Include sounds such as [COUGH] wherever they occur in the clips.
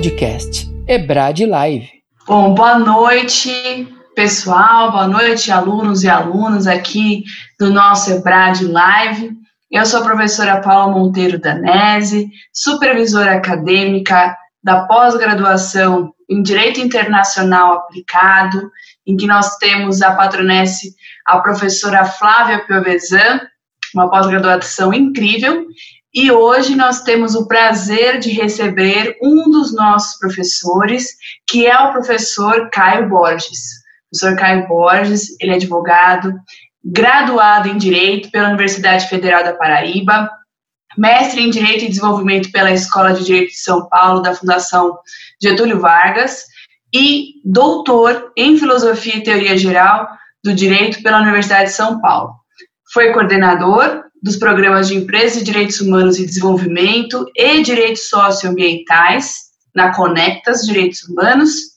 Podcast Ebrad Live. Bom, boa noite, pessoal, boa noite, alunos e alunas aqui do nosso Ebrad Live. Eu sou a professora Paula Monteiro Danese, supervisora acadêmica da pós-graduação em Direito Internacional Aplicado, em que nós temos a patronesse a professora Flávia Piovesan, uma pós-graduação incrível, e hoje nós temos o prazer de receber um dos nossos professores, que é o professor Caio Borges. O professor Caio Borges, ele é advogado, graduado em Direito pela Universidade Federal da Paraíba, mestre em Direito e Desenvolvimento pela Escola de Direito de São Paulo, da Fundação Getúlio Vargas, e doutor em Filosofia e Teoria Geral do Direito pela Universidade de São Paulo. Foi coordenador dos programas de Empresa e Direitos Humanos e Desenvolvimento e Direitos Socioambientais na Conectas Direitos Humanos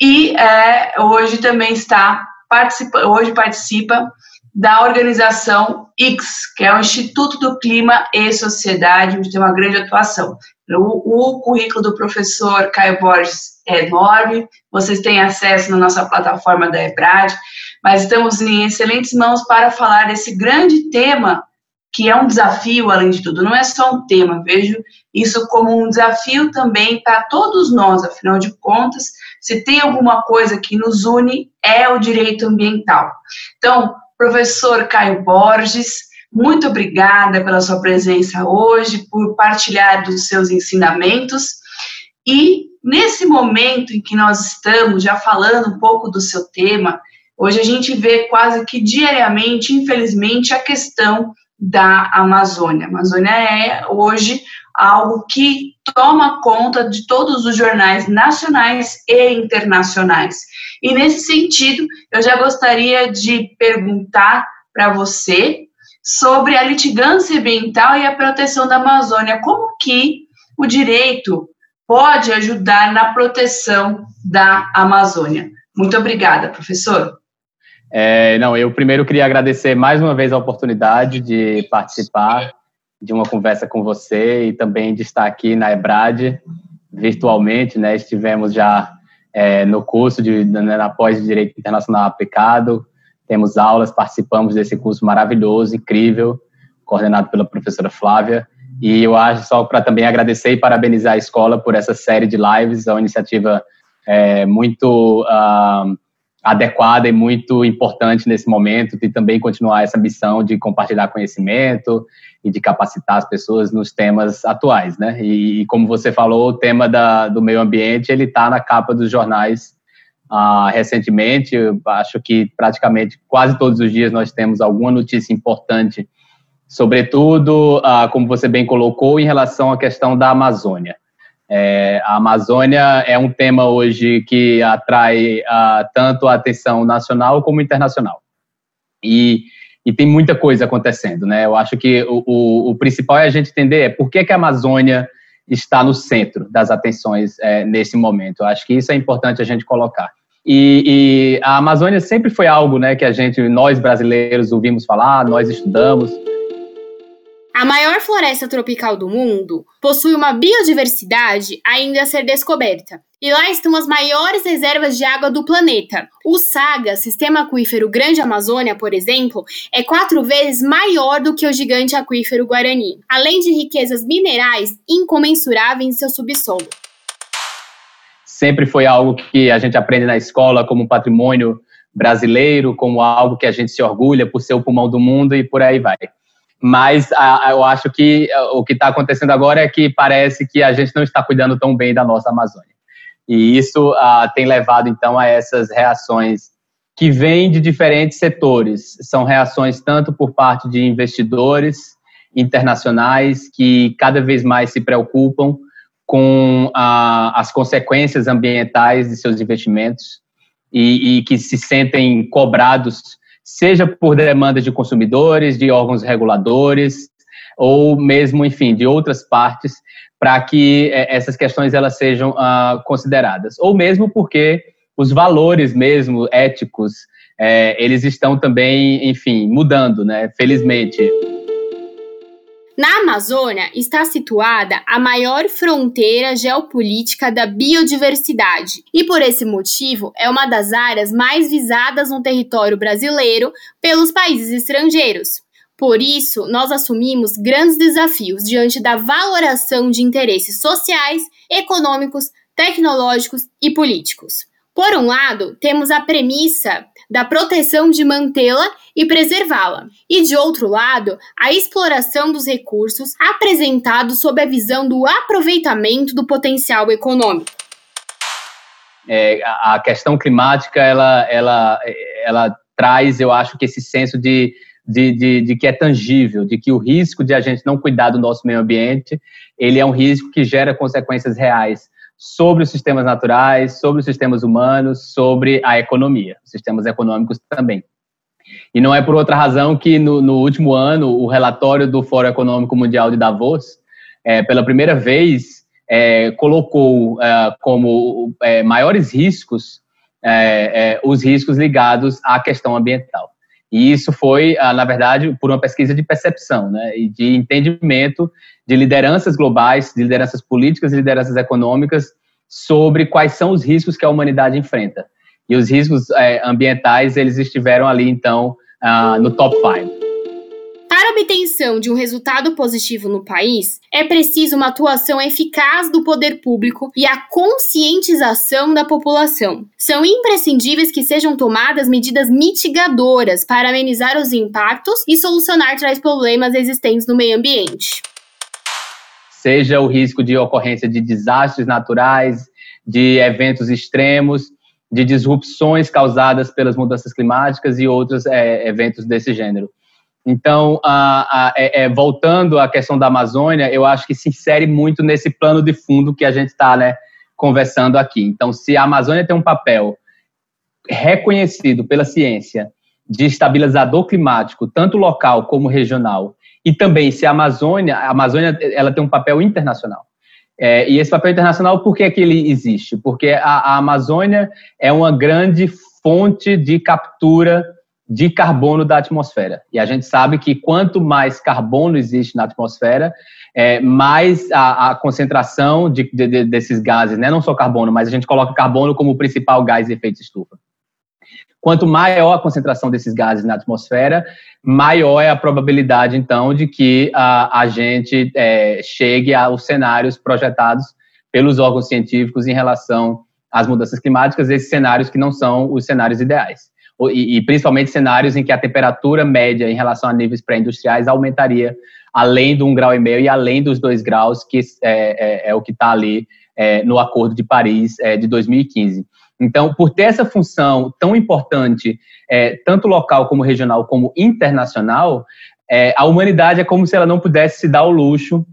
e é, hoje também está participa, hoje participa da organização X, que é o Instituto do Clima e Sociedade, onde tem uma grande atuação. O, o currículo do professor Caio Borges é enorme, vocês têm acesso na nossa plataforma da EBRAD, mas estamos em excelentes mãos para falar desse grande tema que é um desafio, além de tudo, não é só um tema, vejo isso como um desafio também para todos nós, afinal de contas, se tem alguma coisa que nos une, é o direito ambiental. Então, professor Caio Borges, muito obrigada pela sua presença hoje, por partilhar dos seus ensinamentos. E nesse momento em que nós estamos, já falando um pouco do seu tema, hoje a gente vê quase que diariamente, infelizmente, a questão da Amazônia. A Amazônia é hoje algo que toma conta de todos os jornais nacionais e internacionais. E nesse sentido, eu já gostaria de perguntar para você sobre a litigância ambiental e a proteção da Amazônia. Como que o direito pode ajudar na proteção da Amazônia? Muito obrigada, professor. É, não, eu primeiro queria agradecer mais uma vez a oportunidade de participar de uma conversa com você e também de estar aqui na EBRAD virtualmente, né? Estivemos já é, no curso de né, na pós de Direito Internacional Aplicado, temos aulas, participamos desse curso maravilhoso, incrível, coordenado pela professora Flávia. E eu acho só para também agradecer e parabenizar a escola por essa série de lives, é uma iniciativa é, muito uh, adequada e muito importante nesse momento de também continuar essa missão de compartilhar conhecimento e de capacitar as pessoas nos temas atuais, né? E, e como você falou, o tema da, do meio ambiente ele está na capa dos jornais ah, recentemente. Eu acho que praticamente quase todos os dias nós temos alguma notícia importante, sobretudo, ah, como você bem colocou, em relação à questão da Amazônia. É, a Amazônia é um tema hoje que atrai uh, tanto a atenção nacional como internacional. E, e, tem muita coisa acontecendo, né? Eu acho que o, o, o, principal é a gente entender é por que, que a Amazônia está no centro das atenções é, nesse momento. Eu acho que isso é importante a gente colocar. E, e, a Amazônia sempre foi algo, né, que a gente, nós brasileiros, ouvimos falar, nós estudamos. A maior floresta tropical do mundo possui uma biodiversidade ainda a ser descoberta. E lá estão as maiores reservas de água do planeta. O SAGA, Sistema Aquífero Grande Amazônia, por exemplo, é quatro vezes maior do que o gigante aquífero Guarani, além de riquezas minerais incomensuráveis em seu subsolo. Sempre foi algo que a gente aprende na escola como patrimônio brasileiro, como algo que a gente se orgulha por ser o pulmão do mundo e por aí vai mas a, a, eu acho que o que está acontecendo agora é que parece que a gente não está cuidando tão bem da nossa Amazônia. E isso a, tem levado, então, a essas reações que vêm de diferentes setores. São reações tanto por parte de investidores internacionais que cada vez mais se preocupam com as consequências ambientais de seus investimentos e, e que se sentem cobrados seja por demandas de consumidores, de órgãos reguladores, ou mesmo, enfim, de outras partes, para que é, essas questões elas sejam uh, consideradas. Ou mesmo porque os valores mesmo éticos, é, eles estão também, enfim, mudando, né? Felizmente. Na Amazônia está situada a maior fronteira geopolítica da biodiversidade e, por esse motivo, é uma das áreas mais visadas no território brasileiro pelos países estrangeiros. Por isso, nós assumimos grandes desafios diante da valoração de interesses sociais, econômicos, tecnológicos e políticos. Por um lado, temos a premissa da proteção de mantê-la e preservá-la, e de outro lado, a exploração dos recursos apresentados sob a visão do aproveitamento do potencial econômico. É, a questão climática ela, ela, ela traz, eu acho, que esse senso de, de, de, de, que é tangível, de que o risco de a gente não cuidar do nosso meio ambiente, ele é um risco que gera consequências reais sobre os sistemas naturais, sobre os sistemas humanos, sobre a economia, sistemas econômicos também. E não é por outra razão que no, no último ano o relatório do Fórum Econômico Mundial de Davos, é, pela primeira vez, é, colocou é, como é, maiores riscos é, é, os riscos ligados à questão ambiental. E isso foi, ah, na verdade, por uma pesquisa de percepção né, e de entendimento de lideranças globais, de lideranças políticas e lideranças econômicas sobre quais são os riscos que a humanidade enfrenta. E os riscos é, ambientais, eles estiveram ali, então, uh, no top 5. Para a obtenção de um resultado positivo no país, é preciso uma atuação eficaz do poder público e a conscientização da população. São imprescindíveis que sejam tomadas medidas mitigadoras para amenizar os impactos e solucionar tais problemas existentes no meio ambiente seja o risco de ocorrência de desastres naturais, de eventos extremos, de disrupções causadas pelas mudanças climáticas e outros é, eventos desse gênero. Então, a, a, é, é, voltando à questão da Amazônia, eu acho que se insere muito nesse plano de fundo que a gente está né, conversando aqui. Então, se a Amazônia tem um papel reconhecido pela ciência de estabilizador climático, tanto local como regional, e também se a Amazônia, a Amazônia ela tem um papel internacional. É, e esse papel internacional, por que, é que ele existe? Porque a, a, Amazônia é uma grande fonte de captura de carbono da atmosfera. E a gente sabe que quanto mais carbono existe na atmosfera, é, mais a, a concentração de, de, de, desses gases, né? não só carbono, mas a gente coloca carbono como o principal gás de efeito estufa. Quanto maior a concentração desses gases na atmosfera, maior é a probabilidade, então, de que a, a gente é, chegue aos cenários projetados pelos órgãos científicos em relação às mudanças climáticas, esses cenários que não são os cenários ideais. E, e principalmente cenários em que a temperatura média em relação a níveis pré-industriais aumentaria além de um grau e meio e além dos dois graus, que é, é, é o que está ali é, no Acordo de Paris é, de 2015. Então, por ter essa função tão importante, é, tanto local como regional, como internacional, é, a humanidade é como se ela não pudesse se dar o luxo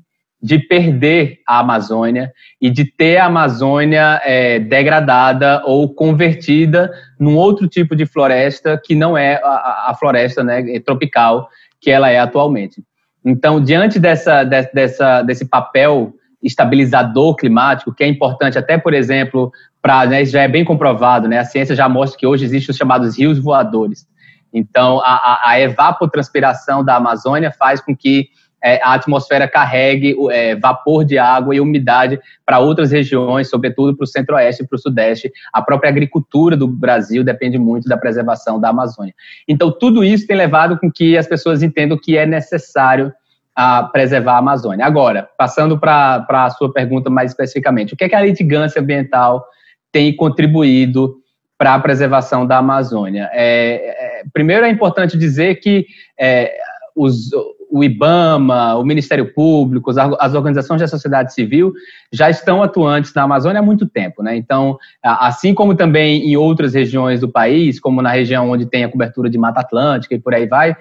de perder a Amazônia e de ter a Amazônia é, degradada ou convertida num outro tipo de floresta que não é a, a floresta né, tropical que ela é atualmente. Então, diante dessa, dessa, desse papel estabilizador climático, que é importante até, por exemplo, para né, já é bem comprovado, né? A ciência já mostra que hoje existem os chamados rios voadores. Então, a, a evapotranspiração da Amazônia faz com que é, a atmosfera carregue é, vapor de água e umidade para outras regiões, sobretudo para o centro-oeste e para o sudeste. A própria agricultura do Brasil depende muito da preservação da Amazônia. Então, tudo isso tem levado com que as pessoas entendam que é necessário a preservar a Amazônia. Agora, passando para a sua pergunta mais especificamente, o que, é que a litigância ambiental tem contribuído para a preservação da Amazônia? É, é, primeiro, é importante dizer que é, os, o IBAMA, o Ministério Público, as organizações da sociedade civil já estão atuantes na Amazônia há muito tempo. Né? Então, assim como também em outras regiões do país, como na região onde tem a cobertura de Mata Atlântica e por aí vai,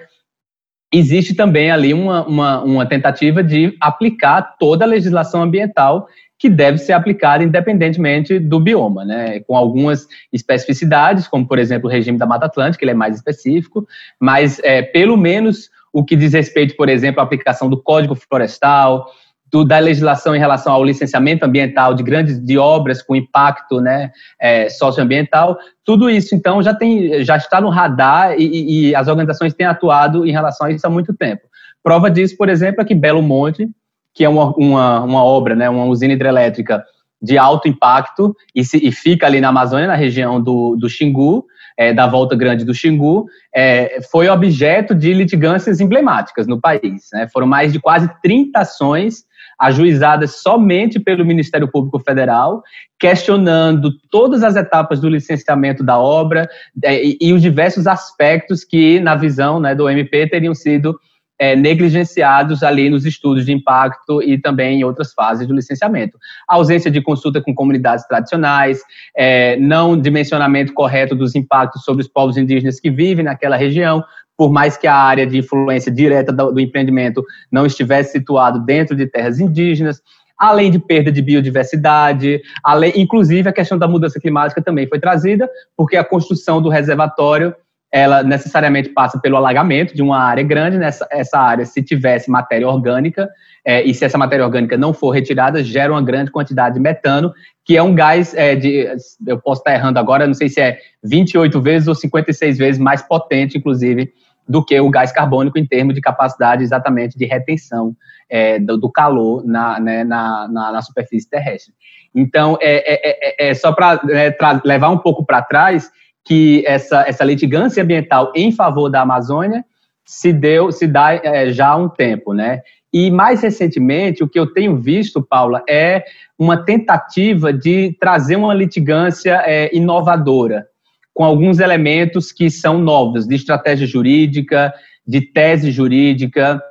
existe também ali uma, uma, uma, tentativa de aplicar toda a legislação ambiental que deve ser aplicada independentemente do bioma, né? com algumas especificidades, como, por exemplo, o regime da Mata Atlântica, ele é mais específico, mas, é, pelo menos, o que diz respeito, por exemplo, à aplicação do Código Florestal, do, da legislação em relação ao licenciamento ambiental de grandes de obras com impacto né, é, socioambiental, tudo isso então já tem já está no radar e, e, as organizações têm atuado em relação a isso há muito tempo. Prova disso, por exemplo, é que Belo Monte, que é uma, uma, uma obra, né, uma usina hidrelétrica de alto impacto e, se, e fica ali na Amazônia, na região do, do Xingu, é, da Volta Grande do Xingu, é, foi objeto de litigâncias emblemáticas no país. Né? Foram mais de quase 30 ações ajuizadas somente pelo Ministério Público Federal, questionando todas as etapas do licenciamento da obra é, e, e, os diversos aspectos que, na visão né, do MP, teriam sido é, negligenciados ali nos estudos de impacto e também em outras fases do licenciamento. A ausência de consulta com comunidades tradicionais, é, não dimensionamento correto dos impactos sobre os povos indígenas que vivem naquela região, por mais que a área de influência direta do, do empreendimento não estivesse situado dentro de terras indígenas, além de perda de biodiversidade, além, inclusive a questão da mudança climática também foi trazida, porque a construção do reservatório ela necessariamente passa pelo alagamento de uma área grande. Nessa essa área, se tivesse matéria orgânica, é, e se essa matéria orgânica não for retirada, gera uma grande quantidade de metano, que é um gás é, de. Eu posso estar errando agora, não sei se é 28 vezes ou 56 vezes mais potente, inclusive, do que o gás carbônico em termos de capacidade exatamente de retenção é, do, do, calor na, né, na, na, na, superfície terrestre. Então, é, é, é, é só para né, levar um pouco para trás, que essa, essa litigância ambiental em favor da Amazônia se deu, se dá é, já há um tempo, né? E mais recentemente, o que eu tenho visto, Paula, é uma tentativa de trazer uma litigância é, inovadora, com alguns elementos que são novos, de estratégia jurídica, de tese jurídica,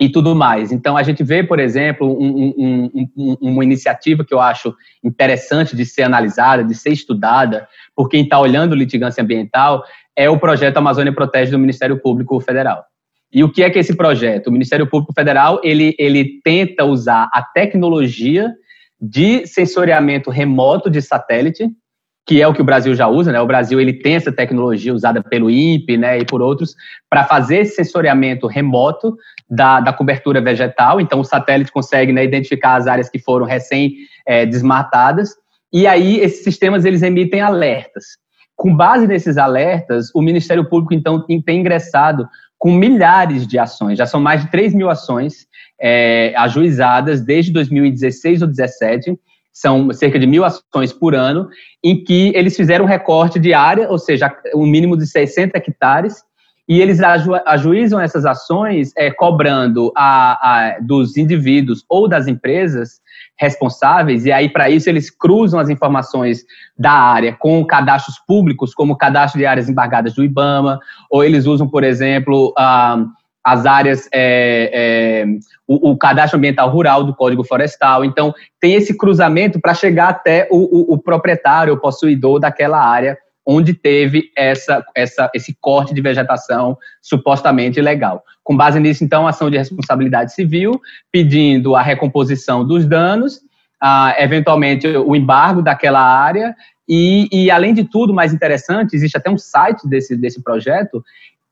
e tudo mais. Então, a gente vê, por exemplo, um, um, um, uma iniciativa que eu acho interessante de ser analisada, de ser estudada, por quem está olhando litigância ambiental, é o projeto Amazônia Protege do Ministério Público Federal. E o que é que esse projeto? O Ministério Público Federal, ele, ele tenta usar a tecnologia de sensoriamento remoto de satélite, que é o que o Brasil já usa, né? O Brasil ele tem essa tecnologia usada pelo INPE, né, e por outros, para fazer esse sensoriamento remoto da, da cobertura vegetal. Então, o satélite consegue né, identificar as áreas que foram recém é, desmatadas. E aí, esses sistemas eles emitem alertas. Com base nesses alertas, o Ministério Público, então, tem ingressado com milhares de ações, já são mais de 3 mil ações é, ajuizadas desde 2016 ou 2017, são cerca de mil ações por ano, em que eles fizeram um recorte de área, ou seja, um mínimo de 60 hectares, e eles aju ajuizam essas ações é, cobrando a, a, dos indivíduos ou das empresas responsáveis, e aí para isso eles cruzam as informações da área com cadastros públicos, como o cadastro de áreas embargadas do IBAMA, ou eles usam, por exemplo, uh, as áreas, é, é, o, o, cadastro ambiental rural do Código Florestal. Então, tem esse cruzamento para chegar até o, o, o proprietário, o possuidor daquela área onde teve essa, essa, esse corte de vegetação supostamente ilegal. Com base nisso, então, ação de responsabilidade civil, pedindo a recomposição dos danos, ah, eventualmente o embargo daquela área, e, e, além de tudo, mais interessante, existe até um site desse, desse projeto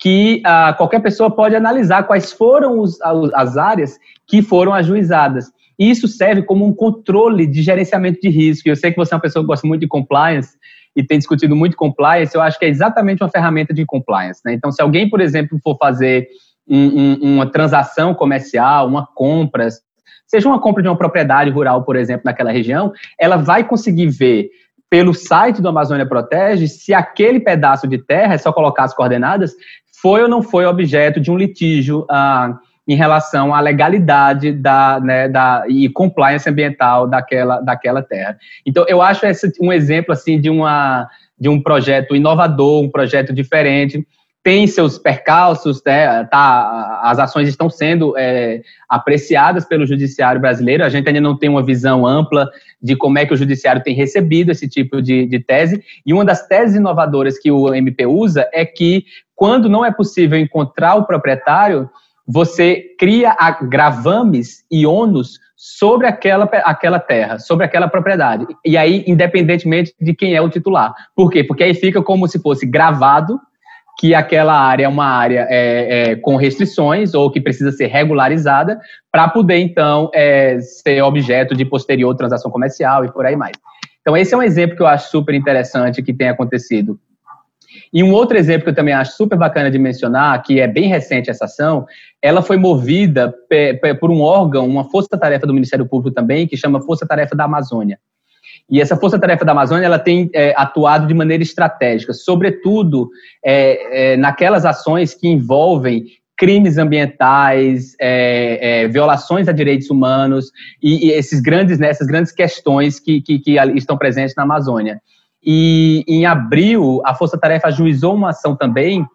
que ah, qualquer pessoa pode analisar quais foram os, as áreas que foram ajuizadas. E isso serve como um controle de gerenciamento de risco. Eu sei que você é uma pessoa que gosta muito de compliance, e tem discutido muito compliance, eu acho que é exatamente uma ferramenta de compliance. Né? Então, se alguém, por exemplo, for fazer um, um, uma transação comercial, uma compra, seja uma compra de uma propriedade rural, por exemplo, naquela região, ela vai conseguir ver pelo site do Amazônia Protege se aquele pedaço de terra, é só colocar as coordenadas, foi ou não foi objeto de um litígio. Ah, em relação à legalidade da, né, da, e compliance ambiental daquela, daquela terra. Então, eu acho esse um exemplo assim de, uma, de um projeto inovador, um projeto diferente, tem seus percalços, né, tá, as ações estão sendo é, apreciadas pelo judiciário brasileiro, a gente ainda não tem uma visão ampla de como é que o judiciário tem recebido esse tipo de, de tese, e uma das teses inovadoras que o MP usa é que, quando não é possível encontrar o proprietário, você cria gravames e ônus sobre aquela, aquela terra, sobre aquela propriedade. E aí, independentemente de quem é o titular. Por quê? Porque aí fica como se fosse gravado que aquela área é uma área é, é, com restrições ou que precisa ser regularizada para poder, então, é, ser objeto de posterior transação comercial e por aí mais. Então, esse é um exemplo que eu acho super interessante que tem acontecido E um outro exemplo que eu também acho super bacana de mencionar, que é bem recente essa ação, ela foi movida por um órgão, uma força-tarefa do Ministério Público também, que chama Força Tarefa da Amazônia. E essa Força Tarefa da Amazônia ela tem é, atuado de maneira estratégica, sobretudo é, é, naquelas ações que envolvem crimes ambientais, é, é, violações a direitos humanos e, e esses grandes, né, essas grandes questões que, que, que estão presentes na Amazônia. E em abril, a Força Tarefa ajuizou uma ação também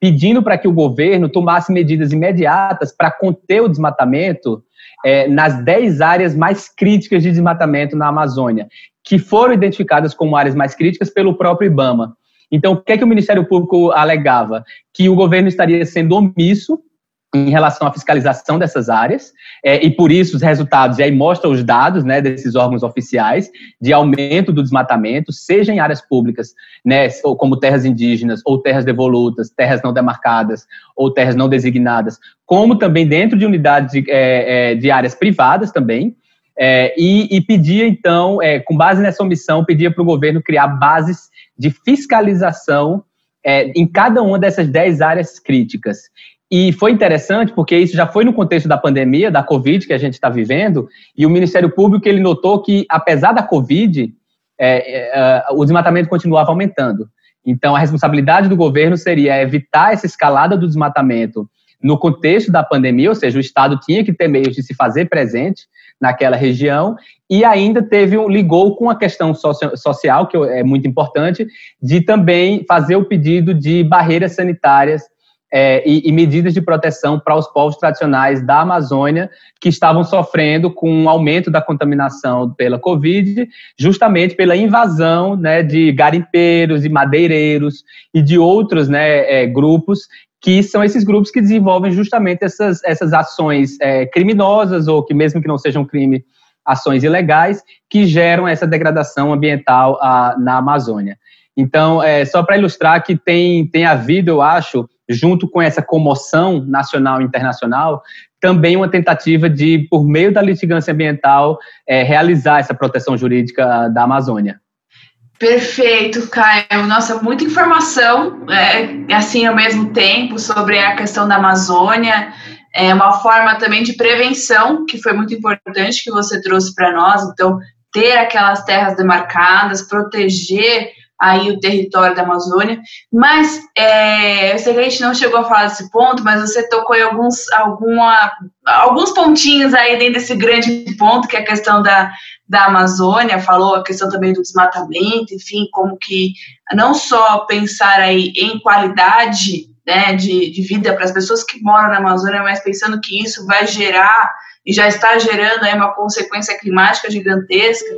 pedindo para que o governo tomasse medidas imediatas para conter o desmatamento é, nas 10 áreas mais críticas de desmatamento na Amazônia, que foram identificadas como áreas mais críticas pelo próprio IBAMA. Então, o que é que o Ministério Público alegava? Que o governo estaria sendo omisso em relação à fiscalização dessas áreas, é, e por isso os resultados, e aí mostram os dados né, desses órgãos oficiais, de aumento do desmatamento, seja em áreas públicas, né, como terras indígenas, ou terras devolutas, terras não demarcadas, ou terras não designadas, como também dentro de unidades de, é, é, de áreas privadas também, é, e, e, pedia, então, é, com base nessa omissão, pedia para o governo criar bases de fiscalização é, em cada uma dessas 10 áreas críticas. E foi interessante porque isso já foi no contexto da pandemia, da Covid que a gente está vivendo, e o Ministério Público ele notou que, apesar da Covid, é, é, o desmatamento continuava aumentando. Então, a responsabilidade do governo seria evitar essa escalada do desmatamento no contexto da pandemia, ou seja, o Estado tinha que ter meios de se fazer presente naquela região e ainda teve um ligou com a questão socio, social que é muito importante de também fazer o pedido de barreiras sanitárias é, e, e, medidas de proteção para os povos tradicionais da Amazônia que estavam sofrendo com o um aumento da contaminação pela Covid, justamente pela invasão né, de garimpeiros e madeireiros e de outros né, é, grupos que são esses grupos que desenvolvem justamente essas, essas ações é, criminosas ou que mesmo que não sejam crime, ações ilegais que geram essa degradação ambiental a, na Amazônia. Então, é, só para ilustrar que tem, tem havido, eu acho, junto com essa comoção nacional e internacional, também uma tentativa de, por meio da litigância ambiental, é, realizar essa proteção jurídica da Amazônia. Perfeito, Caio. Nossa, muita informação, é, assim, ao mesmo tempo, sobre a questão da Amazônia. É uma forma também de prevenção, que foi muito importante que você trouxe para nós. Então, ter aquelas terras demarcadas, proteger aí o território da Amazônia. Mas é, eu sei que a gente não chegou a falar desse ponto, mas você tocou em alguns, alguma, alguns pontinhos aí dentro desse grande ponto, que é a questão da, da Amazônia, falou a questão também do desmatamento, enfim, como que não só pensar aí em qualidade né, de, de vida para as pessoas que moram na Amazônia, mas pensando que isso vai gerar e já está gerando aí uma consequência climática gigantesca.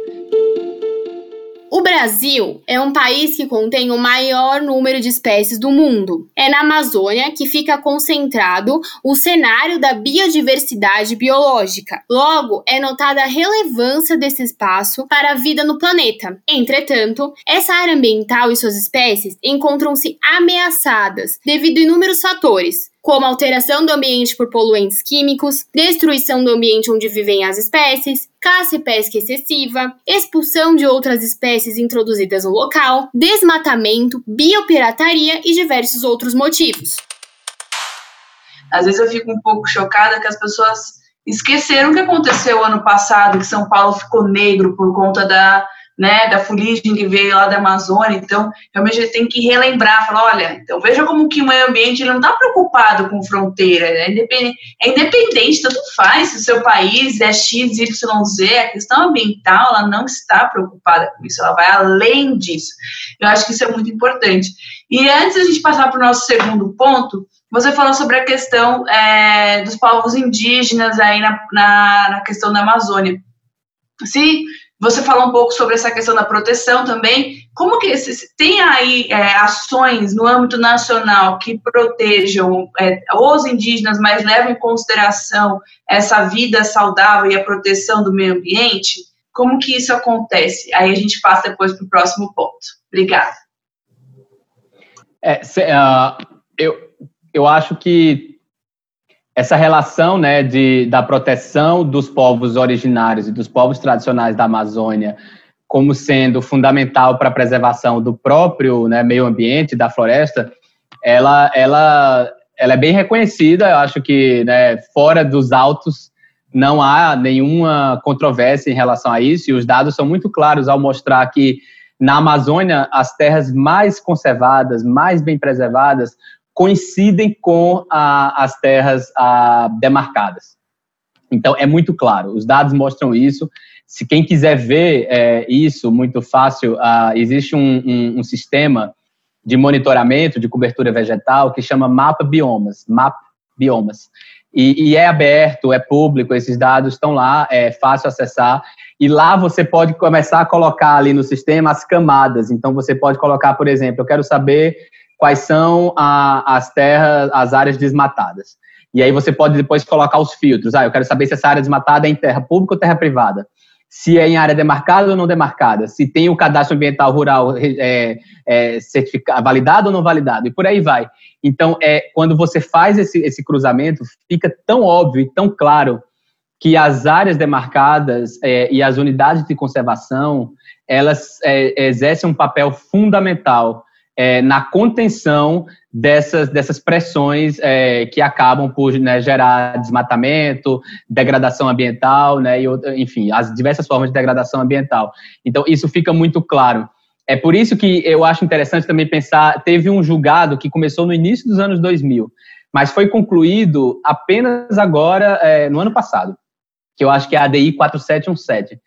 O Brasil é um país que contém o maior número de espécies do mundo. É na Amazônia que fica concentrado o cenário da biodiversidade biológica. Logo, é notada a relevância desse espaço para a vida no planeta. Entretanto, essa área ambiental e suas espécies encontram-se ameaçadas devido a inúmeros fatores, como alteração do ambiente por poluentes químicos, destruição do ambiente onde vivem as espécies, caça e pesca excessiva, expulsão de outras espécies introduzidas no local, desmatamento, biopirataria e diversos outros motivos. Às vezes eu fico um pouco chocada que as pessoas esqueceram o que aconteceu ano passado, que São Paulo ficou negro por conta da né, da fuligem que veio lá da Amazônia, então realmente a gente tem que relembrar, falar, olha, então veja como que o meio ambiente ele não está preocupado com fronteira, é independente, é independente, tanto faz se o seu país é X, Y, Z, a questão ambiental ela não está preocupada com isso, ela vai além disso. Eu acho que isso é muito importante. E antes da gente passar para o nosso segundo ponto, você falou sobre a questão é, dos povos indígenas aí na, na, na questão da Amazônia. Se você falou um pouco sobre essa questão da proteção também. Como que tem aí é, ações no âmbito nacional que protejam é, os indígenas, mas levam em consideração essa vida saudável e a proteção do meio ambiente? Como que isso acontece? Aí a gente passa depois para o próximo ponto. Obrigada. É, uh, eu, eu acho que essa relação né, de, da proteção dos povos originários e dos povos tradicionais da Amazônia como sendo fundamental para a preservação do próprio né, meio ambiente, da floresta, ela, ela, ela é bem reconhecida. Eu acho que né, fora dos autos não há nenhuma controvérsia em relação a isso, e os dados são muito claros ao mostrar que na Amazônia as terras mais conservadas, mais bem preservadas, coincidem com a, as terras a, demarcadas. Então, é muito claro, os dados mostram isso. Se quem quiser ver é, isso, muito fácil, uh, existe um, um, um, sistema de monitoramento de cobertura vegetal que chama Mapa Biomas, Map Biomas. E, e, é aberto, é público, esses dados estão lá, é fácil acessar. E lá você pode começar a colocar ali no sistema as camadas. Então, você pode colocar, por exemplo, eu quero saber quais são a, as terras, as áreas desmatadas. E aí você pode depois colocar os filtros. Ah, eu quero saber se essa área desmatada é em terra pública ou terra privada. Se é em área demarcada ou não demarcada. Se tem o cadastro ambiental rural é, é, certificado, validado ou não validado. E por aí vai. Então, é, quando você faz esse, esse cruzamento, fica tão óbvio e tão claro que as áreas demarcadas é, e as unidades de conservação, elas é, exercem um papel fundamental é, na contenção dessas, dessas pressões é, que acabam por né, gerar desmatamento, degradação ambiental, né, e, enfim, as diversas formas de degradação ambiental. Então, isso fica muito claro. É por isso que eu acho interessante também pensar, teve um julgado que começou no início dos anos 2000, mas foi concluído apenas agora, é, no ano passado, que eu acho que é a ADI 4717,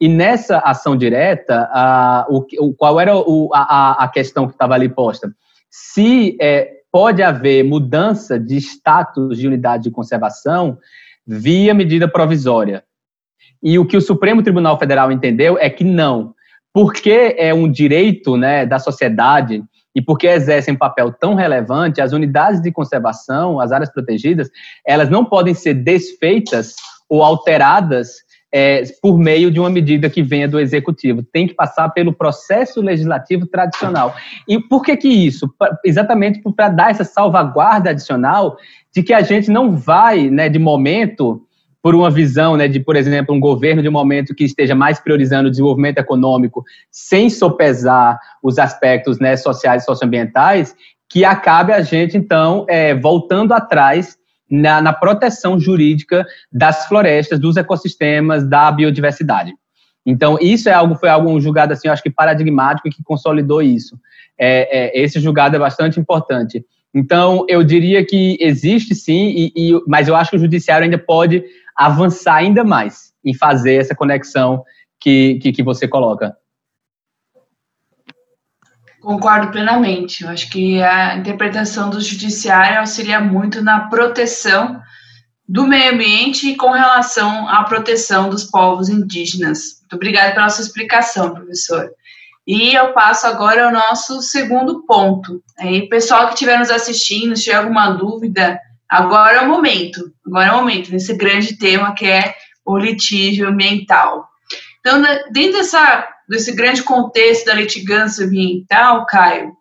e nessa ação direta, a, o, qual era o, a, a questão que estava ali posta? Se é, pode haver mudança de status de unidade de conservação via medida provisória. E o que o Supremo Tribunal Federal entendeu é que não, porque é um direito né, da sociedade e porque exercem um papel tão relevante, as unidades de conservação, as áreas protegidas, elas não podem ser desfeitas ou alteradas é, por meio de uma medida que venha do executivo. Tem que passar pelo processo legislativo tradicional. E por que que isso? Exatamente para dar essa salvaguarda adicional de que a gente não vai, né, de momento, por uma visão, né, de, por exemplo, um governo de momento que esteja mais priorizando o desenvolvimento econômico, sem sopesar os aspectos né, sociais e socioambientais, que acabe a gente, então, é, voltando atrás na, na proteção jurídica das florestas, dos ecossistemas, da biodiversidade. Então, isso é algo, foi algo um julgado, assim, acho que paradigmático e que consolidou isso. É, é, esse julgado é bastante importante. Então, eu diria que existe sim, e, e, mas eu acho que o judiciário ainda pode avançar ainda mais em fazer essa conexão que, que, que você coloca. Concordo plenamente. Eu acho que a interpretação do judiciário auxilia muito na proteção do meio ambiente com relação à proteção dos povos indígenas. Muito obrigada pela sua explicação, professor. E eu passo agora ao nosso segundo ponto. Aí, pessoal que estiver nos assistindo, se tiver alguma dúvida, agora é o momento. Agora é o momento, nesse grande tema que é o litígio ambiental. Então, dentro dessa desse grande contexto da litigância ambiental, Caio,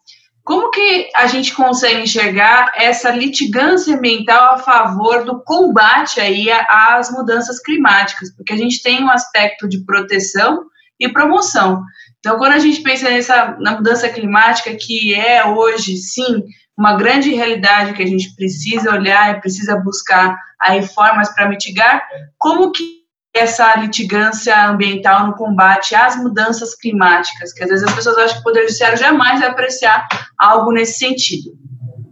como que a gente consegue enxergar essa litigância ambiental a favor do combate aí às mudanças climáticas? Porque a gente tem um aspecto de proteção e promoção. Então, quando a gente pensa nessa, na mudança climática, que é hoje, sim, uma grande realidade que a gente precisa olhar e precisa buscar aí formas para mitigar, como que essa litigância ambiental no combate às mudanças climáticas, que às vezes as pessoas acham que o Poder Judiciário jamais vai apreciar algo nesse sentido.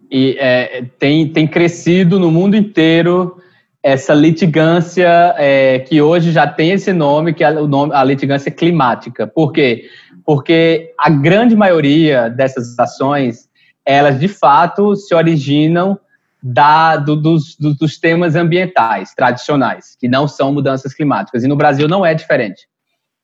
E é, tem, tem crescido no mundo inteiro essa litigância é, que hoje já tem esse nome, que é o nome, a litigância climática. Por quê? Porque a grande maioria dessas ações, elas de fato se originam da, do, dos, do, dos temas ambientais tradicionais, que não são mudanças climáticas. E no Brasil não é diferente.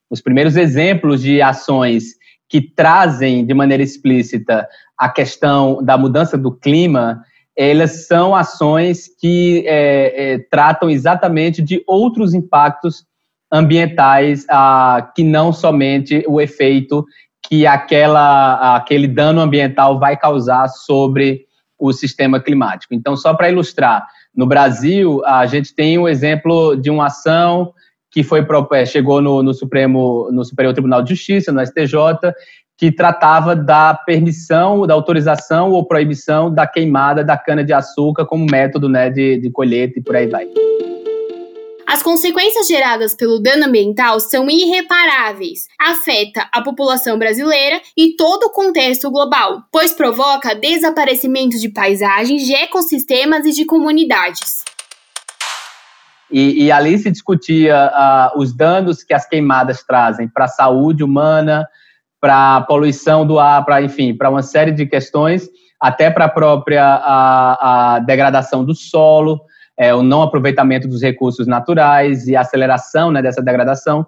Os primeiros exemplos de ações que trazem de maneira explícita a questão da mudança do clima, elas são ações que é, é, tratam exatamente de outros impactos ambientais ah, que não somente o efeito que aquela, aquele dano ambiental vai causar sobre o sistema climático. Então, só para ilustrar, no Brasil, a gente tem um exemplo de uma ação que foi é, chegou no, no, Supremo, no Superior Tribunal de Justiça, no STJ, que tratava da permissão, da autorização ou proibição da queimada da cana-de-açúcar como método né, de, de colheita e por aí vai. As consequências geradas pelo dano ambiental são irreparáveis, afeta a população brasileira e todo o contexto global, pois provoca desaparecimento de paisagens, de ecossistemas e de comunidades. E, e ali se discutia uh, os danos que as queimadas trazem para a saúde humana, para a poluição do ar, para enfim, para uma série de questões, até para a própria a, a degradação do solo, é, o não aproveitamento dos recursos naturais e a aceleração né, dessa degradação.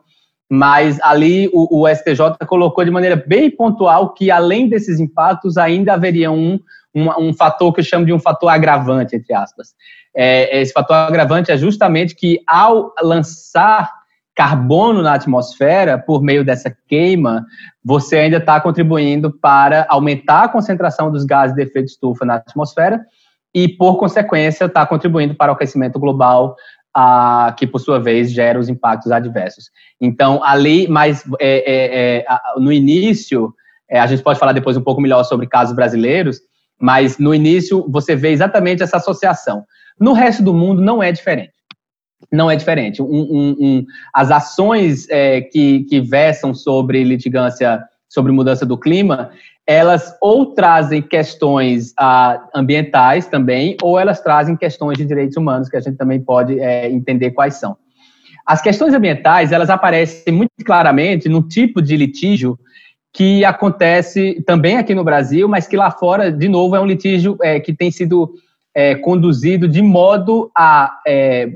Mas ali o, o, STJ colocou de maneira bem pontual que, além desses impactos, ainda haveria um, um, um fator que eu chamo de um fator agravante, entre aspas. É, esse fator agravante é justamente que, ao lançar carbono na atmosfera por meio dessa queima, você ainda está contribuindo para aumentar a concentração dos gases de efeito estufa na atmosfera e, por consequência, está contribuindo para o aquecimento global, ah, que, por sua vez, gera os impactos adversos. Então, ali, mas é, é, é, no início, é, a gente pode falar depois um pouco melhor sobre casos brasileiros, mas no início você vê exatamente essa associação. No resto do mundo não é diferente não é diferente. Um, um, um, as ações é, que, que versam sobre litigância, sobre mudança do clima, elas ou trazem questões ah, ambientais também, ou elas trazem questões de direitos humanos, que a gente também pode é, entender quais são. As questões ambientais, elas aparecem muito claramente no tipo de litígio que acontece também aqui no Brasil, mas que lá fora, de novo, é um litígio é, que tem sido é, conduzido de modo a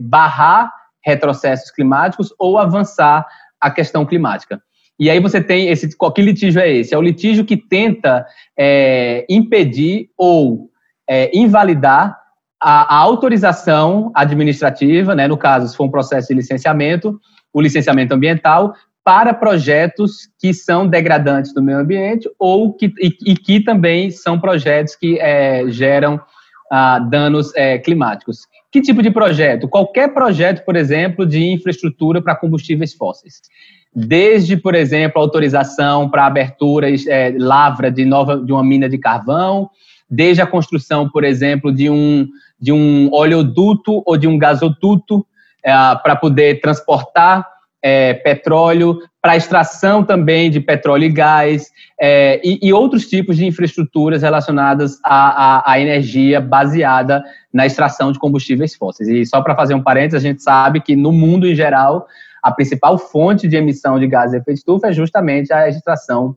barrar retrocessos climáticos ou avançar a questão climática. E aí você tem esse, que litígio é esse? É o litígio que tenta é, impedir ou é, invalidar a, a, autorização administrativa, né, no caso, se for um processo de licenciamento, o licenciamento ambiental, para projetos que são degradantes do meio ambiente ou que, e, e que também são projetos que é, geram ah, danos é, climáticos. Que tipo de projeto? Qualquer projeto, por exemplo, de infraestrutura para combustíveis fósseis. Desde, por exemplo, autorização para abertura, é, lavra de, nova, de uma mina de carvão, desde a construção, por exemplo, de um, de um oleoduto ou de um gasoduto é, para poder transportar é, petróleo, para extração também de petróleo e gás, é, e, e, outros tipos de infraestruturas relacionadas à, à, à, energia baseada na extração de combustíveis fósseis. E só para fazer um parênteses, a gente sabe que no mundo em geral, a principal fonte de emissão de gases de efeito estufa é justamente a extração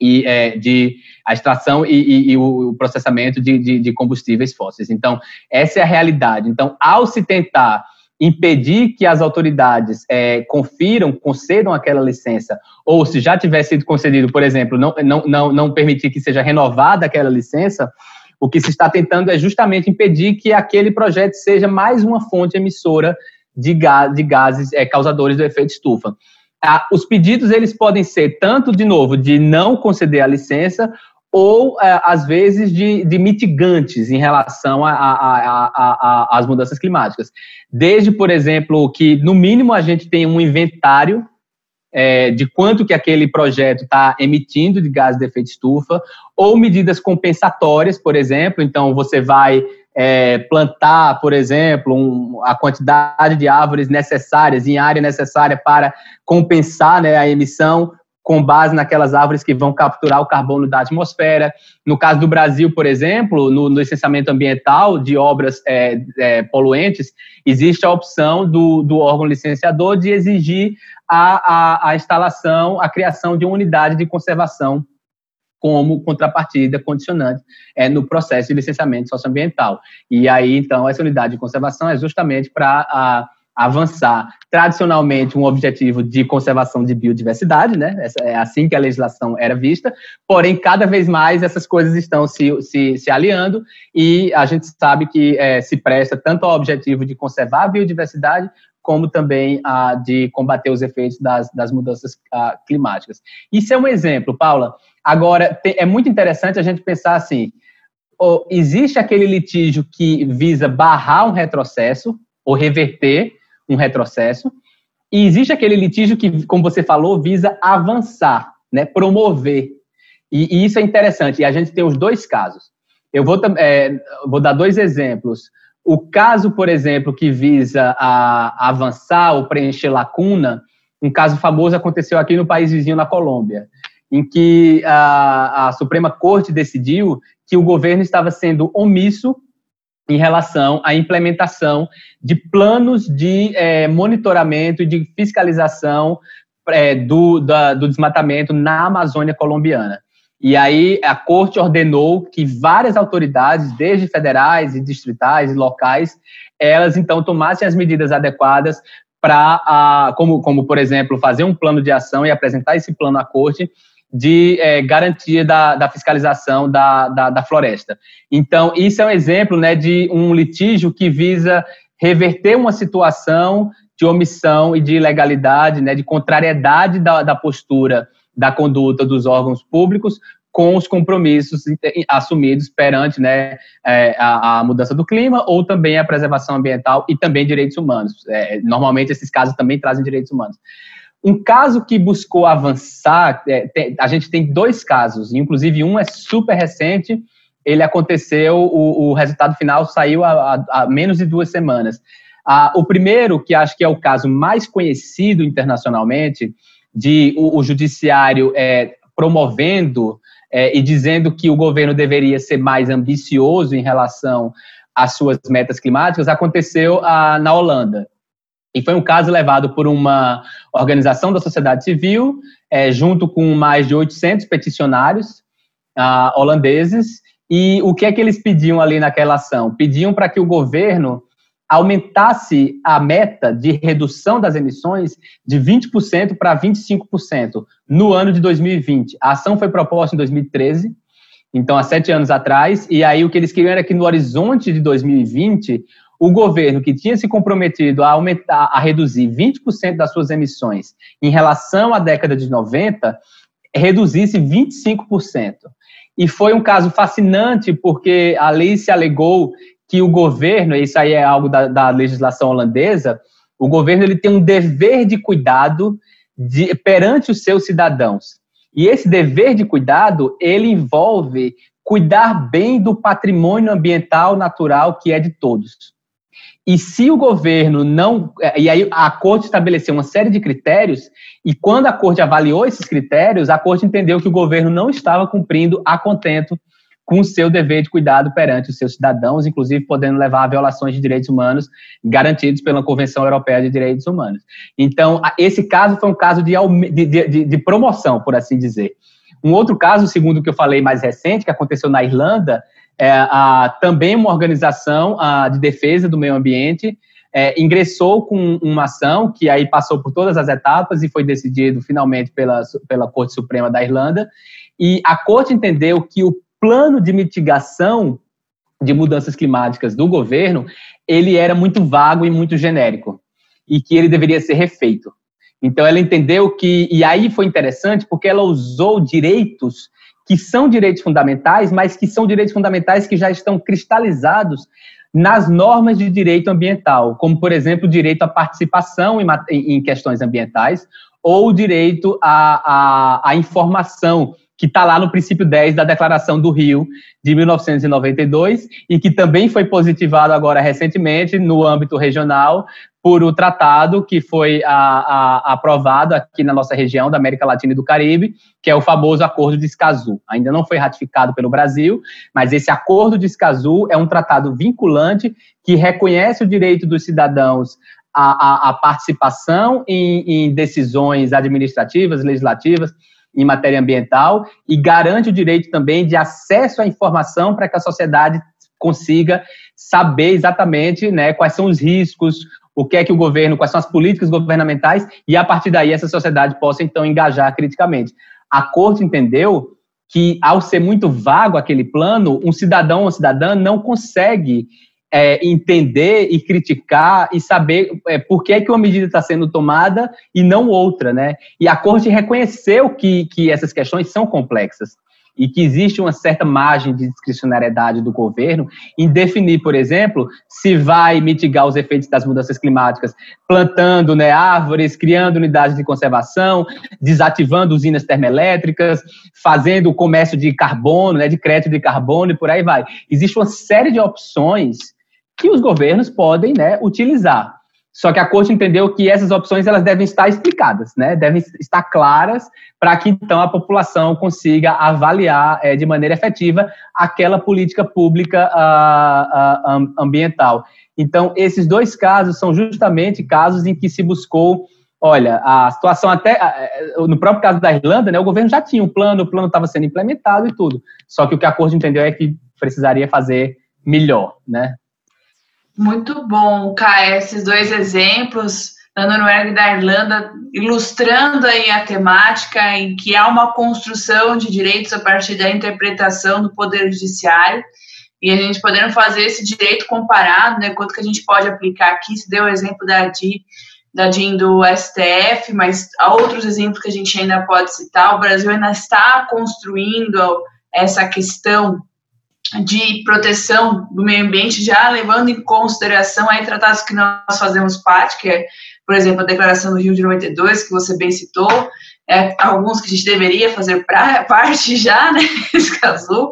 e é, de a extração e, e, e o processamento de, de, de combustíveis fósseis. Então, essa é a realidade. Então, ao se tentar impedir que as autoridades é, confiram, concedam aquela licença, ou se já tiver sido concedido, por exemplo, não, não, não, não permitir que seja renovada aquela licença, o que se está tentando é justamente impedir que aquele projeto seja mais uma fonte emissora de, de gases é, causadores do efeito estufa. Ah, os pedidos eles podem ser tanto, de novo, de não conceder a licença, ou, é, às vezes, de, de, mitigantes em relação às mudanças climáticas. Desde, por exemplo, que, no mínimo, a gente tem um inventário é, de quanto que aquele projeto está emitindo de gás de efeito estufa, ou medidas compensatórias, por exemplo, então você vai é, plantar, por exemplo, um, a quantidade de árvores necessárias em área necessária para compensar né, a emissão, com base naquelas árvores que vão capturar o carbono da atmosfera. No caso do Brasil, por exemplo, no, no licenciamento ambiental de obras é, é, poluentes, existe a opção do, do órgão licenciador de exigir a, a, a instalação, a criação de uma unidade de conservação como contrapartida condicionante é, no processo de licenciamento socioambiental. E aí, então, essa unidade de conservação é justamente para avançar tradicionalmente um objetivo de conservação de biodiversidade, né? É assim que a legislação era vista, porém, cada vez mais essas coisas estão se, se, se aliando e a gente sabe que é, se presta tanto ao objetivo de conservar a biodiversidade, como também a de combater os efeitos das, das mudanças a, climáticas. Isso é um exemplo, Paula. Agora, é muito interessante a gente pensar assim, existe aquele litígio que visa barrar um retrocesso, ou reverter um retrocesso, E existe aquele litígio que, como você falou, visa avançar, né, promover. E, e isso é interessante. E a gente tem os dois casos. Eu vou, é, vou dar dois exemplos. O caso, por exemplo, que visa a, avançar ou preencher lacuna, um caso famoso aconteceu aqui no país vizinho, na Colômbia, em que a, a Suprema Corte decidiu que o governo estava sendo omisso em relação à implementação de planos de é, monitoramento e de fiscalização é, do, da, do desmatamento na Amazônia colombiana. E aí a corte ordenou que várias autoridades, desde federais e distritais e locais, elas então tomassem as medidas adequadas para, como, como, por exemplo, fazer um plano de ação e apresentar esse plano à corte de é, garantia da, da fiscalização da, da, da, floresta. Então, isso é um exemplo né, de um litígio que visa reverter uma situação de omissão e de ilegalidade, né, de contrariedade da, da postura da conduta dos órgãos públicos com os compromissos assumidos perante né, é, a, a, mudança do clima ou também a preservação ambiental e também direitos humanos. É, normalmente, esses casos também trazem direitos humanos. Um caso que buscou avançar, é, tem, a gente tem dois casos, inclusive um é super recente, ele aconteceu, o, o resultado final saiu há, há, menos de duas semanas. Ah, o primeiro, que acho que é o caso mais conhecido internacionalmente, de o, o judiciário é, promovendo é, e dizendo que o governo deveria ser mais ambicioso em relação às suas metas climáticas, aconteceu ah, na Holanda. E foi um caso levado por uma organização da sociedade civil, é, junto com mais de 800 peticionários ah, holandeses. E o que é que eles pediam ali naquela ação? Pediam para que o governo aumentasse a meta de redução das emissões de 20% para 25% no ano de 2020. A ação foi proposta em 2013, então há sete anos atrás, e aí o que eles queriam era que no horizonte de 2020 o governo que tinha se comprometido a aumentar, a reduzir 20% das suas emissões em relação à década de 90, reduzisse 25%. E foi um caso fascinante, porque a lei se alegou que o governo, isso aí é algo da, da legislação holandesa, o governo ele tem um dever de cuidado de, perante os seus cidadãos. E esse dever de cuidado, ele envolve cuidar bem do patrimônio ambiental natural que é de todos. E se o governo não. E aí a corte estabeleceu uma série de critérios, e quando a corte avaliou esses critérios, a corte entendeu que o governo não estava cumprindo a contento com o seu dever de cuidado perante os seus cidadãos, inclusive podendo levar a violações de direitos humanos garantidos pela Convenção Europeia de Direitos Humanos. Então, esse caso foi um caso de, de, de, promoção, por assim dizer. Um outro caso, segundo o que eu falei mais recente, que aconteceu na Irlanda, é, a, também uma organização a, de defesa do meio ambiente é, ingressou com uma ação que aí passou por todas as etapas e foi decidido finalmente pela, pela Corte Suprema da Irlanda. E a Corte entendeu que o plano de mitigação de mudanças climáticas do governo, ele era muito vago e muito genérico, e que ele deveria ser refeito. Então ela entendeu que, e aí foi interessante, porque ela usou direitos que são direitos fundamentais, mas que são direitos fundamentais que já estão cristalizados nas normas de direito ambiental, como, por exemplo, o direito à participação em, questões ambientais ou o direito à, à, à informação que está lá no princípio 10 da Declaração do Rio de 1992 e que também foi positivado agora recentemente no âmbito regional por o tratado que foi a, a, aprovado aqui na nossa região da América Latina e do Caribe, que é o famoso Acordo de Escazú. Ainda não foi ratificado pelo Brasil, mas esse Acordo de Escazú é um tratado vinculante que reconhece o direito dos cidadãos à, à, à participação em, em decisões administrativas, legislativas, em matéria ambiental e garante o direito também de acesso à informação para que a sociedade consiga saber exatamente né, quais são os riscos, o que é que o governo, quais são as políticas governamentais e a partir daí essa sociedade possa então engajar criticamente. A corte entendeu que ao ser muito vago aquele plano, um cidadão ou cidadã não consegue é, entender e criticar e saber é, por que, é que uma medida está sendo tomada e não outra, né? E a corte reconheceu que, que essas questões são complexas. e que existe uma certa margem de discricionariedade do governo em definir, por exemplo, se vai mitigar os efeitos das mudanças climáticas, plantando né, árvores, criando unidades de conservação, desativando usinas termoelétricas, fazendo o comércio de carbono, né, de crédito de carbono e por aí vai. Existe uma série de opções que os governos podem né, utilizar. Só que a corte entendeu que essas opções elas devem estar explicadas, né? devem estar claras para que então a população consiga avaliar é, de maneira efetiva aquela política pública uh, uh, ambiental. Então, esses dois casos são justamente casos em que se buscou Olha, a situação até no próprio caso da Irlanda, né, o governo já tinha um plano, o plano estava sendo implementado e tudo. Só que o que a corte entendeu é que precisaria fazer melhor, né? Muito bom, Kai, esses dois exemplos da Noruega e da Irlanda, ilustrando aí a temática em que há uma construção de direitos a partir da interpretação do Poder Judiciário, e a gente podendo fazer esse direito comparado, né, quanto que a gente pode aplicar aqui, se deu o exemplo da DI, da DIN do STF, mas há outros exemplos que a gente ainda pode citar, o Brasil ainda está construindo essa questão de proteção do meio ambiente, já levando em consideração aí tratados que nós fazemos parte, que é, por exemplo, a Declaração do Rio de 92, que você bem citou, é, alguns que a gente deveria fazer pra, [LAUGHS] parte já, né, [LAUGHS] nesse caso,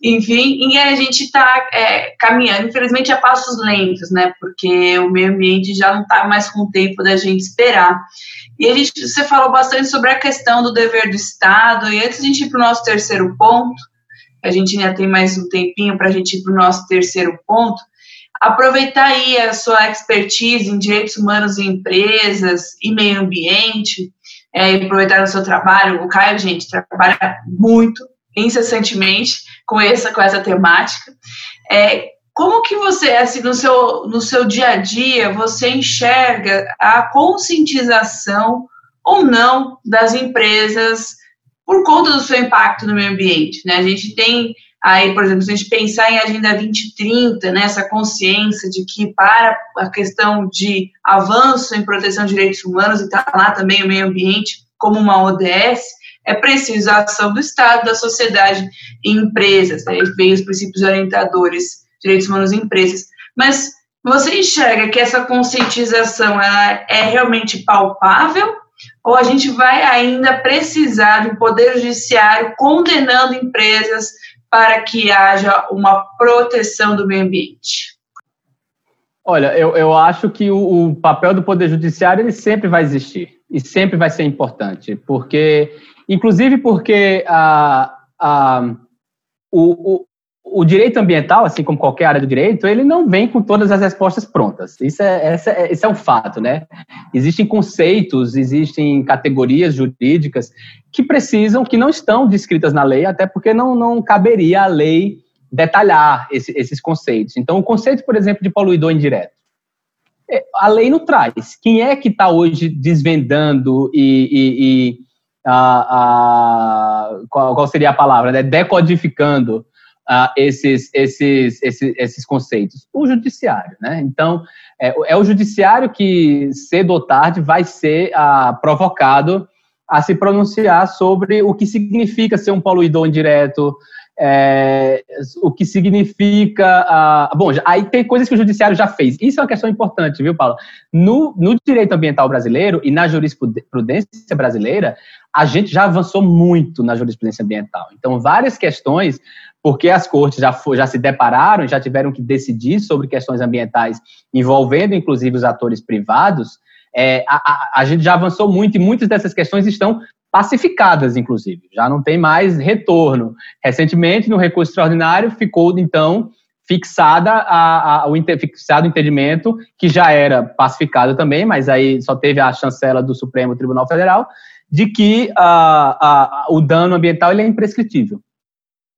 enfim, e a gente está é, caminhando, infelizmente, a passos lentos, né, porque o meio ambiente já não está mais com o tempo da gente esperar. E a gente, você falou bastante sobre a questão do dever do Estado, e antes de a gente ir para o nosso terceiro ponto, a gente ainda tem mais um tempinho para a gente ir para o nosso terceiro ponto, aproveitar aí a sua expertise em direitos humanos e empresas e meio ambiente, é, aproveitar o seu trabalho. O Caio, gente, trabalha muito, incessantemente, com essa, com essa temática. É, como que você, assim, no seu, no seu dia a dia, você enxerga a conscientização ou não das empresas por conta do seu impacto no meio ambiente. Né? A gente tem aí, por exemplo, se a gente pensar em Agenda 2030, né, essa consciência de que para a questão de avanço em proteção de direitos humanos, e está lá também o meio ambiente como uma ODS, é preciso a ação do Estado, da sociedade e empresas. Aí né? vem os princípios orientadores, direitos humanos e empresas. Mas você enxerga que essa conscientização ela é realmente palpável ou a gente vai ainda precisar um poder judiciário condenando empresas para que haja uma proteção do meio ambiente? Olha, eu, eu acho que o, o, papel do Poder Judiciário ele sempre vai existir e sempre vai ser importante, porque, inclusive porque a, a, o, o direito ambiental, assim como qualquer área do direito, ele não vem com todas as respostas prontas. Isso é, essa, é, é um fato, né? Existem conceitos, existem categorias jurídicas que precisam, que não estão descritas na lei, até porque não, não caberia a lei detalhar esse, esses conceitos. Então, o conceito, por exemplo, de poluidor indireto, é, a lei não traz. Quem é que está hoje desvendando e, e, e a, a, qual, qual, seria a palavra, né? decodificando uh, esses, esses, esses, esses conceitos? O judiciário, né? Então, é, é, o judiciário que, cedo ou tarde, vai ser uh, provocado a se pronunciar sobre o que significa ser um poluidor indireto, é, o que significa. Uh, bom, aí tem coisas que o judiciário já fez. Isso é uma questão importante, viu, Paulo? No, no direito ambiental brasileiro e na jurisprudência brasileira, a gente já avançou muito na jurisprudência ambiental. Então, várias questões porque as cortes já, já se depararam, já tiveram que decidir sobre questões ambientais envolvendo, inclusive, os atores privados, é, a, a, a, gente já avançou muito e muitas dessas questões estão pacificadas, inclusive, já não tem mais retorno. Recentemente, no recurso extraordinário, ficou, então, fixada a, a, o fixado o entendimento, que já era pacificado também, mas aí só teve a chancela do Supremo Tribunal Federal, de que a, o dano ambiental ele é imprescritível.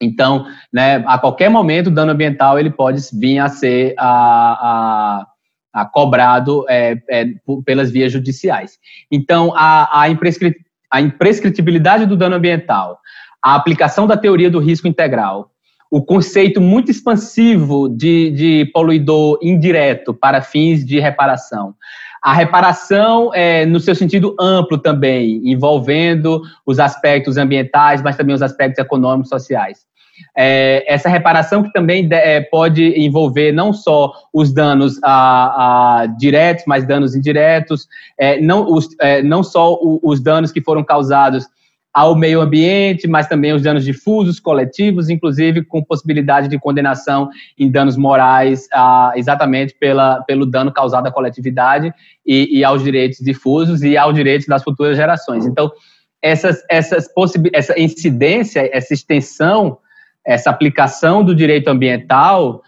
Então, né, a qualquer momento, o dano ambiental ele pode vir a ser a, a, a cobrado é, é, pelas vias judiciais. Então, a, a, imprescri a imprescritibilidade do dano ambiental, a aplicação da teoria do risco integral, o conceito muito expansivo de, de poluidor indireto para fins de reparação, A reparação é, no seu sentido amplo também, envolvendo os aspectos ambientais, mas também os aspectos econômicos sociais. É, essa reparação que também é, pode envolver não só os danos a, a diretos, mas danos indiretos, é, não, os, é, não só o, os danos que foram causados ao meio ambiente, mas também os danos difusos, coletivos, inclusive com possibilidade de condenação em danos morais, ah, exatamente pela, pelo dano causado à coletividade e, e, aos direitos difusos e aos direitos das futuras gerações. Então, essas, essas essa incidência, essa extensão, essa aplicação do direito ambiental,